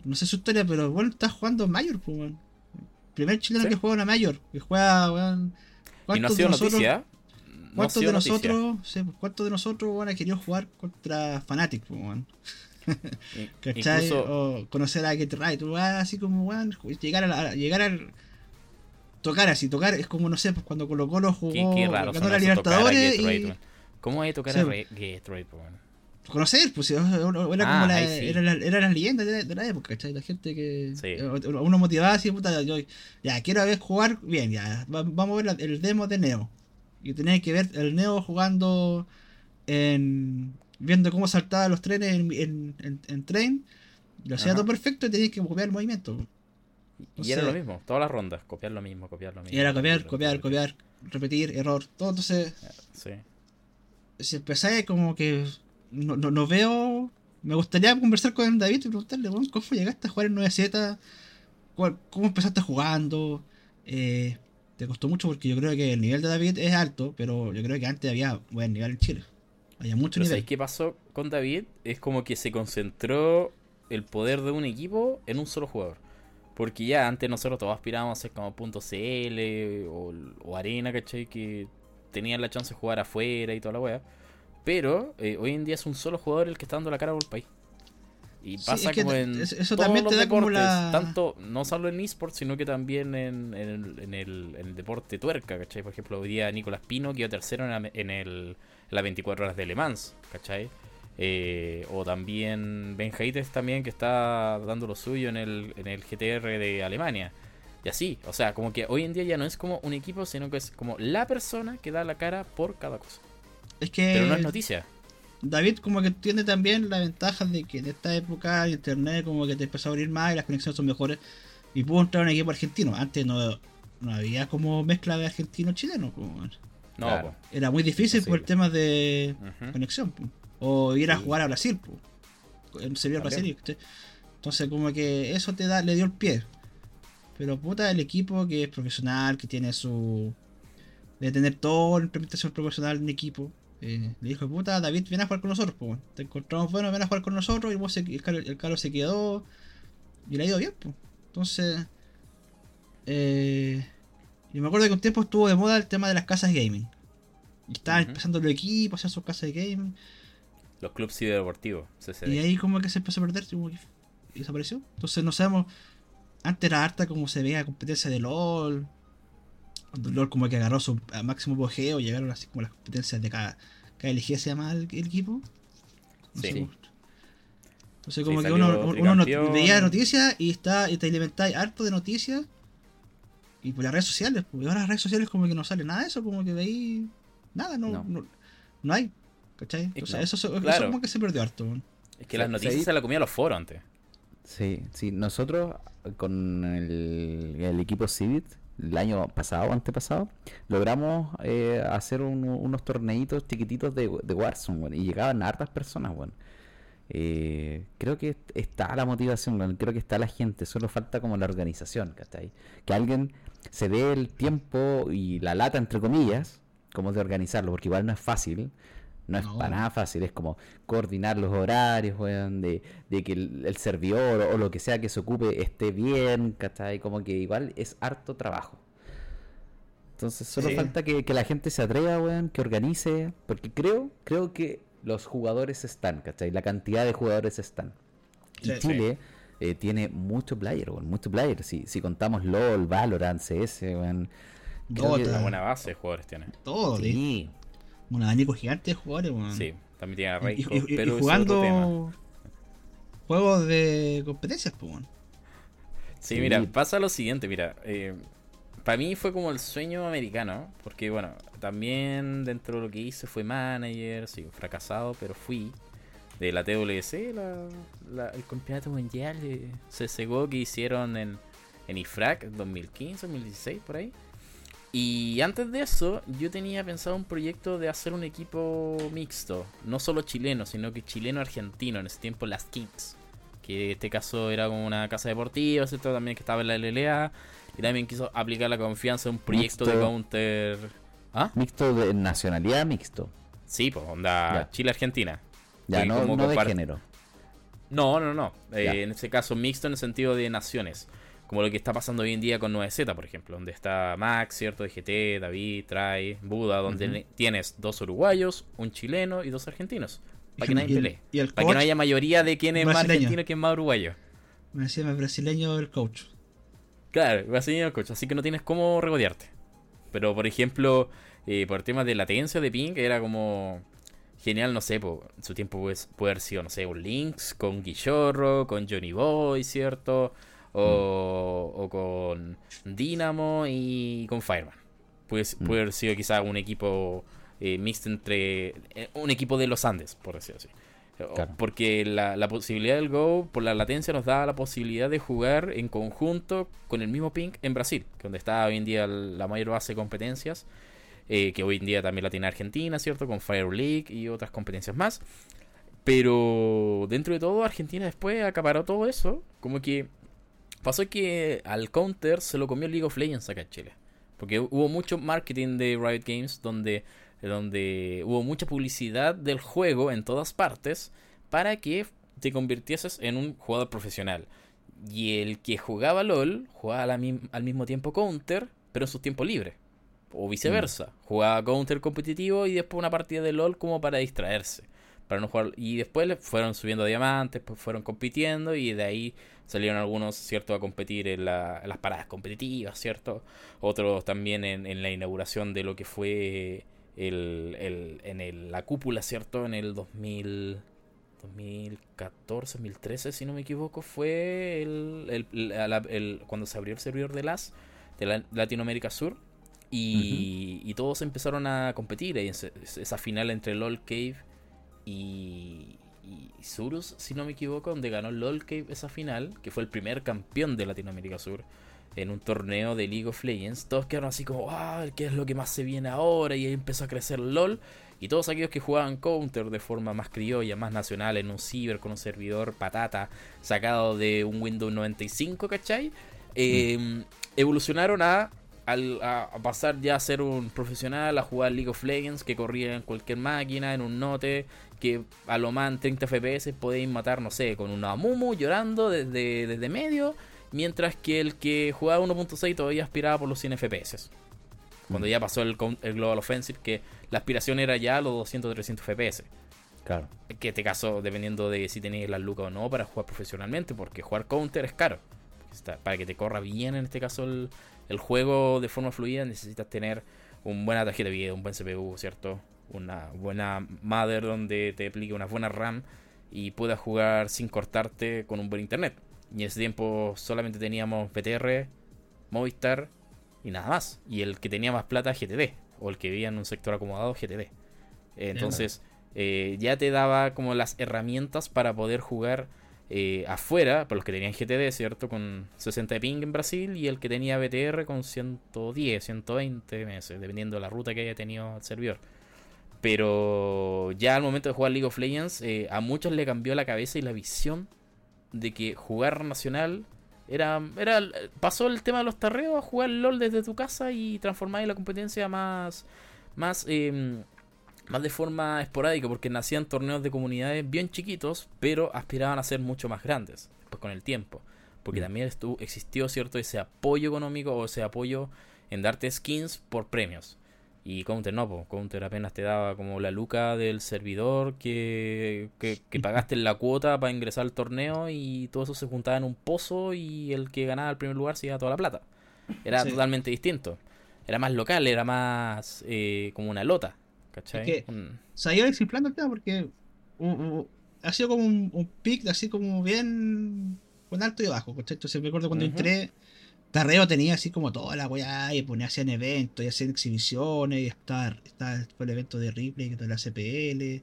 no sé su historia, pero bueno, está jugando Mayor, pues, bueno. Primer chileno que juega una Mayor, que juega, weón. ¿Y no ha sido noticia? ¿Cuántos de nosotros, sí, cuántos de nosotros, bueno, han querido jugar contra Fnatic, pues, bueno? <laughs> ¿Cachai? O conocer a Get Right, así como, weón, llegar a, llegar al tocar así, tocar es como, no sé, pues cuando Colo Colo jugó, qué, raro ganó la Libertadores y... ¿Cómo hay que tocar a Get Right, pues, bueno? conocer, pues era ah, como la, era, la, era las leyendas de, la época, ¿cachai? La gente que sí. uno motivaba así, puta, yo ya quiero ver jugar bien, ya, vamos a ver el demo de Neo. Y tenéis que ver el Neo jugando en viendo cómo saltaba los trenes en, en, en, tren. Lo hacía todo perfecto y tenías que copiar el movimiento. y era lo mismo, todas las rondas, copiar lo mismo, copiar lo mismo. Y era copiar, copiar, copiar, repetir, error, todo. Entonces, sí. si empezáis como que no, no, no, veo. Me gustaría conversar con David y preguntarle, bueno, ¿cómo llegaste a jugar en 9Z? ¿Cómo empezaste jugando? Eh, te costó mucho porque yo creo que el nivel de David es alto, pero yo creo que antes había buen nivel en Chile. Había mucho nivel. ¿Sabes qué pasó con David? Es como que se concentró el poder de un equipo en un solo jugador. Porque ya antes nosotros todos aspirábamos a ser como punto .cl o, o Arena, ¿cachai? Que tenían la chance de jugar afuera y toda la wea. Pero eh, hoy en día es un solo jugador el que está dando la cara por el país. Y pasa como en eso también te da como la... tanto, no solo en esports, sino que también en, el, deporte tuerca, ¿cachai? Por ejemplo, hoy día Nicolás Pino quedó tercero en, el, las 24 horas de Le Mans, ¿cachai? Eh, o también Ben Heites también que está dando lo suyo en el, en el GTR de Alemania. Y así, o sea, como que hoy en día ya no es como un equipo, sino que es como la persona que da la cara por cada cosa. Es que. Pero no es noticia. David como que tiene también la ventaja de que en esta época internet como que te empezó a abrir más y las conexiones son mejores. Y pudo entrar en un equipo argentino. Antes no, no había como mezcla de argentino-chileno. No, era muy difícil por el tema de conexión. O ir a jugar a Brasil. En serio Brasil. Entonces como que eso te da, le dio el pie. Pero puta, el equipo que es profesional, que tiene su... De tener toda la implementación profesional en equipo eh, le dijo, puta, David, ven a jugar con nosotros, pues. Te encontramos bueno, ven a jugar con nosotros. Y vos el, Carlos, se quedó. Y le ha ido bien, pues. Entonces. Eh, y me acuerdo que un tiempo estuvo de moda el tema de las casas gaming. Y estaban empezando los equipos a hacer sus casas de gaming. Los clubes ciberdeportivos. Y ahí como que se empezó a perder y desapareció. Entonces no sabemos. Antes era harta como se veía competencia de LOL. LOL como que agarró su máximo apogeo, llegaron así como las competencias de cada, KLG se llama el, equipo. No sí. Sé, entonces como que uno, uno veía noticias y está y te alimentáis harto de noticias y por las redes sociales, porque ahora las redes sociales como que no sale nada de eso, como que de ahí nada, no, no. no, hay. ¿Cachai? Entonces eso, eso, como que se perdió harto. Es que las noticias se las comía los foros antes. Sí, sí, nosotros con el, el equipo Civit el año pasado o antepasado, logramos eh, hacer unos torneitos chiquititos de, de Warzone, y llegaban hartas personas, bueno. Eh, creo que está la motivación, creo que está la gente, solo falta como la organización, Que alguien se dé el tiempo y la lata, entre comillas, como de organizarlo, porque igual no es fácil, no es para nada fácil, es como coordinar los horarios, de, que el, servidor o, lo que sea que se ocupe esté bien, ¿cachai? Como que igual es harto trabajo. Entonces solo falta que, la gente se atreva, weón, que organice, porque creo, creo que los jugadores están, ¿cachai? La cantidad de jugadores están. Y Chile eh, tiene mucho player, weón, mucho player. Si, si contamos LOL, Valorant, CS, weón. Una buena base de jugadores tiene. Todo, sí un abanico gigante de jugadores, Sí, también tiene a y, pero jugando juegos de competencias, pues, Sí, mira, pasa lo siguiente, mira, eh, para mí fue como el sueño americano, porque bueno, también dentro de lo que hice fue manager, sí, fracasado, pero fui de la TWC, la, el campeonato mundial de CSGO que hicieron en, en IFRAC 2015, 2016, por ahí. Y antes de eso, yo tenía pensado un proyecto de hacer un equipo mixto, no solo chileno, sino que chileno-argentino, en ese tiempo las Kings, que en este caso era como una casa deportiva, ¿cierto? También que estaba en la LLA, y también quiso aplicar la confianza en un proyecto de counter. ¿Ah? Mixto de nacionalidad, mixto. Sí, pues onda Chile-Argentina. Ya, no, no de género. No, no, no. Eh, en ese caso, mixto en el sentido de naciones. Como lo que está pasando hoy en día con 9Z, por ejemplo, donde está Max, ¿cierto? GT, David, Trai, Buda, donde tienes dos uruguayos, un chileno y dos argentinos. Para que nadie pelee. para que no haya mayoría de quién es más argentino y quién es más uruguayo. Me decía más brasileño el coach. Claro, brasileño el coach, así que no tienes cómo regodearte. Pero, por ejemplo, eh, por temas de latencia de ping, era como genial, no sé, en su tiempo puede, puede haber sido, no sé, un Lynx con Guillorro, con Johnny Boy, ¿cierto? o, con Dynamo y con Fireman. Puede, mm. puede haber sido quizá un equipo eh, mixto entre. Eh, un equipo de los Andes, por decirlo así. Porque la, posibilidad del Go, por la latencia, nos da la posibilidad de jugar en conjunto con el mismo ping en Brasil, donde está hoy en día la mayor base de competencias, eh, que hoy en día también la tiene Argentina, ¿cierto? Con Fire League y otras competencias más. Pero dentro de todo, Argentina después acaparó todo eso, como que Pasó que al Counter se lo comió League of Legends acá en Chile. Porque hubo mucho marketing de Riot Games donde, donde hubo mucha publicidad del juego en todas partes para que te convirtieses en un jugador profesional. Y el que jugaba LOL jugaba al mismo tiempo Counter, pero en su tiempo libre. O viceversa. Mm. Jugaba Counter competitivo y después una partida de LOL como para distraerse. Para no jugar. Y después fueron subiendo diamantes, pues fueron compitiendo y de ahí salieron algunos, ¿cierto?, a competir en, las paradas competitivas, ¿cierto? Otros también en, la inauguración de lo que fue el, en la cúpula, ¿cierto? En el 2000, 2014, 2013, si no me equivoco, fue el, cuando se abrió el servidor de LAS, de Latinoamérica Sur. Y, todos empezaron a competir esa final entre LOL Cave y, y Surus, si no me equivoco, donde ganó LOL Cave esa final, que fue el primer campeón de Latinoamérica Sur en un torneo de League of Legends, todos quedaron así como, ah, ¿qué es lo que más se viene ahora? Y ahí empezó a crecer LOL. Y todos aquellos que jugaban Counter de forma más criolla, más nacional, en un ciber con un servidor patata sacado de un Windows 95, ¿cachai? Eh, evolucionaron a, a, pasar ya a ser un profesional, a jugar League of Legends, que corría en cualquier máquina, en un note, que a lo más en 30 FPS podéis matar, no sé, con una Mumu llorando desde, desde medio, mientras que el que jugaba 1.6 todavía aspiraba por los 100 FPS. Cuando mm. ya pasó el, Global Offensive, que la aspiración era ya los 200-300 FPS. Claro. Que este caso, dependiendo de si tenéis la lucas o no para jugar profesionalmente, porque jugar counter es caro. Para que te corra bien, en este caso, el, el juego de forma fluida, necesitas tener un buena tarjeta de video, un buen CPU, ¿cierto? una buena mother donde te aplique una buena RAM y puedas jugar sin cortarte con un buen internet. Y en ese tiempo solamente teníamos PTR, Movistar y nada más. Y el que tenía más plata, GTD. O el que vivía en un sector acomodado, GTD. Entonces, eh, ya te daba como las herramientas para poder jugar eh, afuera, por los que tenían GTD, ¿cierto? Con 60 de ping en Brasil y el que tenía BTR con 110, 120 meses, dependiendo de la ruta que haya tenido el servidor. Pero ya al momento de jugar League of Legends, eh, a muchos le cambió la cabeza y la visión de que jugar nacional era, era. Pasó el tema de los tarreos a jugar LOL desde tu casa y transformar la competencia más. Más. Em, más de forma esporádica, porque nacían torneos de comunidades bien chiquitos, pero aspiraban a ser mucho más grandes, después con el tiempo. Porque mm. también estuvo, existió cierto ese apoyo económico o ese apoyo en darte skins por premios. Y Counter no, pues Counter apenas te daba como la luca del servidor que, que, pagaste la cuota para ingresar al torneo y todo eso se juntaba en un pozo y el que ganaba el primer lugar se iba toda la plata. Era totalmente distinto. Era más local, era más eh, como una lota. ¿Cachai? Es Se ha ido el tema porque ha sido como un, un pic así como bien con alto y bajo. ¿cachai? Entonces me acuerdo cuando entré Tarreo tenía así como toda la weá, y ponía, hacían eventos, y hacían exhibiciones, y estaba, estaba el evento de Ripley, de la CPL,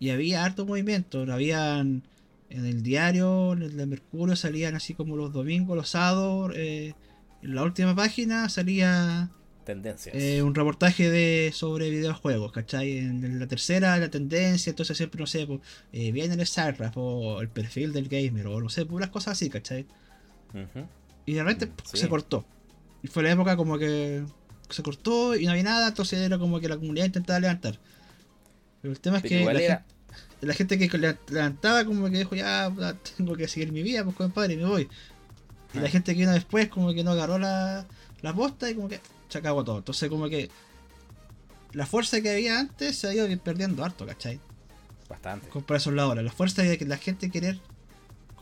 y había harto movimiento, habían en el diario, en el de Mercurio, salían así como los domingos, los sábados, eh, en la última página salía tendencias. Eh, un reportaje de sobre videojuegos, ¿cachai? En la tercera, la tendencia, entonces siempre, no sé, pues, eh, viene el StarCraft o el perfil del gamer o no sé, puras cosas así, ¿cachai? Y de repente se cortó. Y fue la época como que se cortó y no había nada, entonces era como que la comunidad intentaba levantar. Pero el tema es que la, gente, que levantaba como que dijo, ya, tengo que seguir mi vida, pues compadre, y me voy. Y la gente que vino después como que no agarró la, la posta y como que se acabó todo. Entonces como que la fuerza que había antes se ha ido perdiendo harto, ¿cachai? Bastante. Comparación la ahora. La fuerza de que la gente querer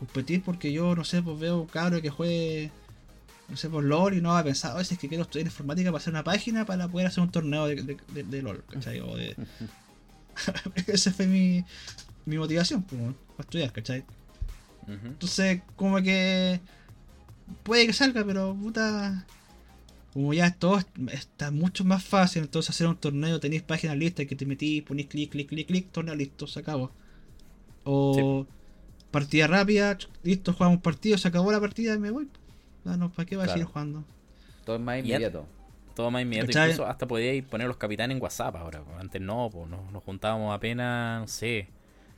competir porque yo, no sé, pues veo un cabro que juegue, no sé, por LOL y no ha pensado, a es que quiero estudiar informática para hacer una página para poder hacer un torneo de, LOL, ¿cachai? O de... <laughs> <laughs> Esa fue mi, mi motivación, pues, para estudiar, ¿cachai? Entonces, como que puede que salga, pero puta como ya todo está mucho más fácil, entonces hacer un torneo tenéis páginas listas que te metís, ponís clic, clic, clic, clic, torneo listo, se acabó. O partida rápida, listo, jugamos partido, se acabó la partida y me voy. No, no, ¿para qué va a seguir jugando? Todo es más inmediato. Todo más inmediato. Incluso hasta podíais poner los capitanes en WhatsApp ahora. Antes no, pues nos, juntábamos apenas, no sé,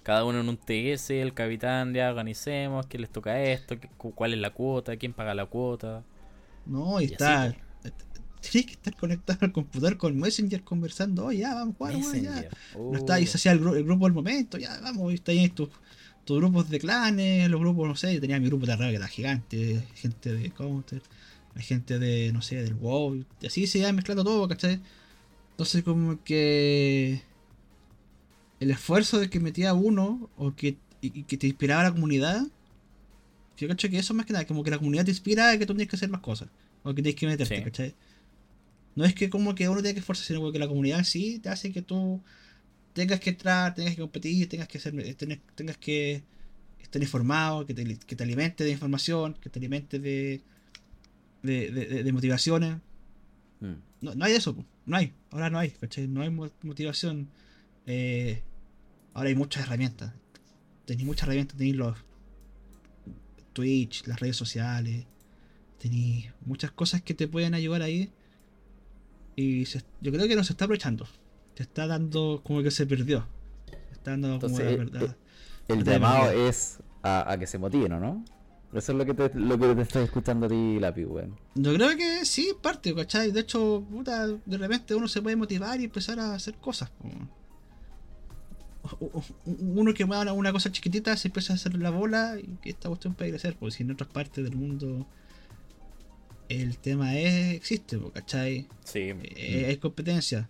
cada uno en un TS, el capitán, ya organicemos, quién les toca esto, cuál es la cuota, quién paga la cuota. No, y, está tienes que estar conectado al computador con Messenger conversando, oh, ya, vamos a jugar, ya. No está, y se hacía el, grupo del momento, ya, vamos, y está ahí tus, tus grupos de clanes, los grupos, no sé, yo tenía mi grupo de arriba que era gigante, gente de Counter, gente de, no sé, del WoW, y así se iba mezclando todo, ¿cachai? Entonces como que el esfuerzo de que metía uno, o que, y, que te inspiraba la comunidad, yo cacho que eso más que nada, como que la comunidad te inspira a que tú tienes que hacer más cosas, o que tienes que meterte, ¿cachai? No es que como que uno tenga que esforzarse, sino que la comunidad sí te hace que tú tengas que entrar, tengas que competir, tengas que ser, tengas que estar informado, que te, que te alimente de información, que te alimente de, de, motivaciones. Mm. No, no, hay eso, no hay, ahora no hay, No hay motivación. Eh, ahora hay muchas herramientas. Tenéis muchas herramientas, tenéis los Twitch, las redes sociales, tenéis muchas cosas que te pueden ayudar ahí y yo creo que no se está aprovechando. Se está dando como que se perdió. Se está dando como la verdad. El, llamado es a, que se motiven, ¿no? Eso es lo que te, lo que te estoy escuchando a ti, Lápiz, weón. Yo creo que sí, parte, ¿cachai? De hecho, puta, de repente uno se puede motivar y empezar a hacer cosas. Uno que mueva una cosa chiquitita se empieza a hacer la bola y que esta cuestión puede crecer, porque si en otras partes del mundo el tema es existe, ¿cachai? Sí. Eh, hay competencia.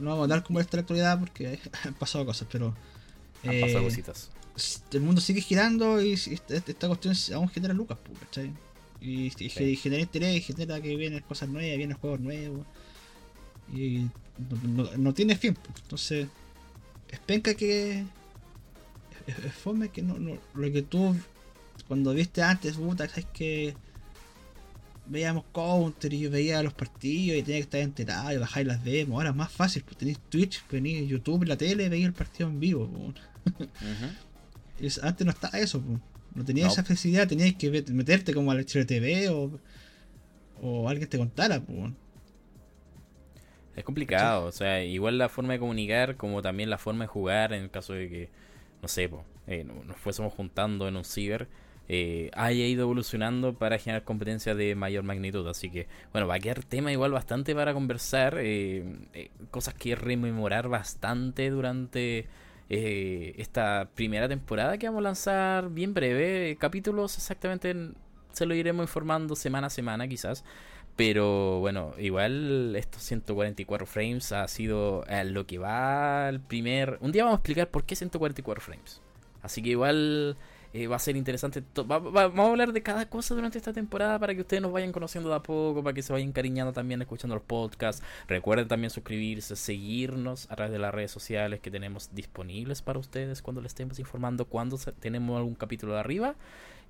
No vamos a dar como esta la actualidad porque <laughs> han pasado cosas, pero. Han pasado eh, cositas. El mundo sigue girando y esta, cuestión aún genera lucas, ¿cachai? Y, genera interés, y genera que vienen cosas nuevas, vienen juegos nuevos. Y no, tiene fin, entonces. Es penca que. Es, fome que no, no. Lo que tú. Cuando viste antes, puta, sabes que veíamos counter y yo veía los partidos y tenía que estar enterado y bajar las demos. Ahora es más fácil, pues tenéis Twitch, tenéis YouTube, la tele, veía el partido en vivo. antes no estaba eso, no tenías esa facilidad, tenías que meterte como al TV o, o alguien te contara. Es complicado, o sea, igual la forma de comunicar como también la forma de jugar en el caso de que, no sé, eh, nos fuésemos juntando en un ciber eh, haya ido evolucionando para generar competencias de mayor magnitud. Así que, bueno, va a quedar tema igual bastante para conversar, eh, eh, cosas que rememorar bastante durante esta primera temporada que vamos a lanzar bien breve, capítulos exactamente se lo iremos informando semana a semana quizás. Pero bueno, igual estos 144 frames ha sido lo que va el primer... Un día vamos a explicar por qué 144 frames. Así que igual eh, va a ser interesante. vamos a hablar de cada cosa durante esta temporada para que ustedes nos vayan conociendo de a poco, para que se vayan cariñando también escuchando los podcasts. Recuerden también suscribirse, seguirnos a través de las redes sociales que tenemos disponibles para ustedes cuando les estemos informando cuando tenemos algún capítulo de arriba.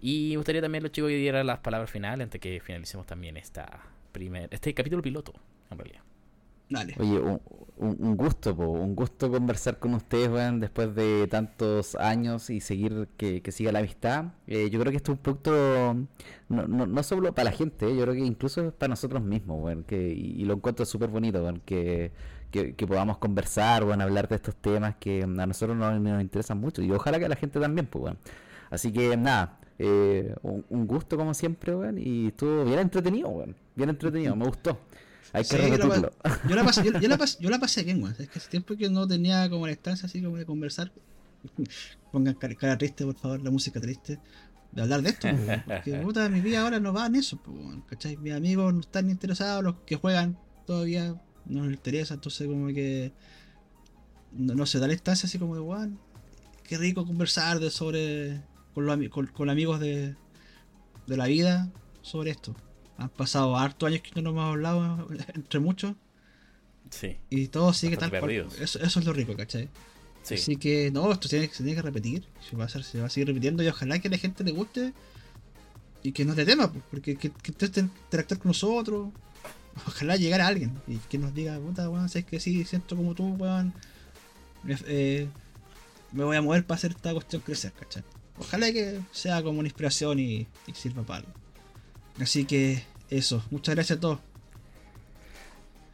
Y me gustaría también los chicos que dieran las palabras finales antes que finalicemos también esta primer, este capítulo piloto, en realidad. Oye, un, gusto, un gusto conversar con ustedes, weón, después de tantos años y seguir que, siga la amistad. Eh, yo creo que esto es un producto no, no, no solo para la gente, eh, yo creo que incluso para nosotros mismos, weón, que, y, lo encuentro súper bonito, weón, que, que, podamos conversar, weón, hablar de estos temas que a nosotros nos, nos interesan mucho y ojalá que a la gente también, pues, weón. Así que nada, eh, un, gusto como siempre, weón, y estuvo bien entretenido, weón, bien entretenido, me gustó. Hay que repetirlo. Yo la, pasé, yo, la pasé, yo la pasé bien, Es que hace tiempo que no tenía como la instancia así como de conversar. <laughs> Pongan cara, triste, por favor, la música triste. De hablar de esto, porque <laughs> puta, mi vida ahora no va en eso, ¿cachai? Mis amigos no están interesados, los que juegan todavía no les interesa, entonces como que no, se da la instancia así como de, guau, qué rico conversar de sobre con, los, con amigos de, de la vida sobre esto. Han pasado hartos años que no nos hemos hablado entre muchos. Sí. Y todo sigue tan eso, eso es lo rico, ¿cachai? Sí. Así que no, esto se tiene que repetir. Se va, a hacer, se va a seguir repitiendo y ojalá que a la gente le guste y que nos dé tema, pues, porque que, que interactuar con nosotros. Ojalá llegara alguien y que nos diga, puta, weón, si es que sí, siento como tú, weón. Eh, me voy a mover para hacer esta cuestión crecer, ¿cachai? Ojalá que sea como una inspiración y, y sirva para algo. Así que eso, muchas gracias a todos.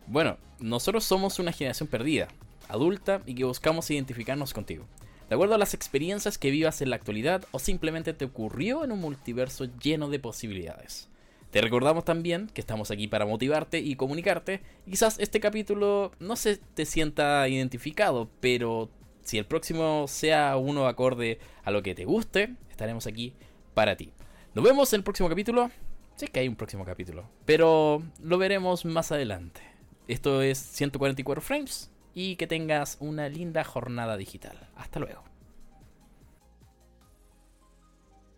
Bueno, nosotros somos una generación perdida, adulta y que buscamos identificarnos contigo. De acuerdo a las experiencias que vivas en la actualidad o simplemente te ocurrió en un multiverso lleno de posibilidades. Te recordamos también que estamos aquí para motivarte y comunicarte. quizás este capítulo no se te sienta identificado, pero si el próximo sea uno acorde a lo que te guste, estaremos aquí para ti. Nos vemos en el próximo capítulo. Sí que hay un próximo capítulo, pero lo veremos más adelante. Esto es 144 frames y que tengas una linda jornada digital. Hasta luego.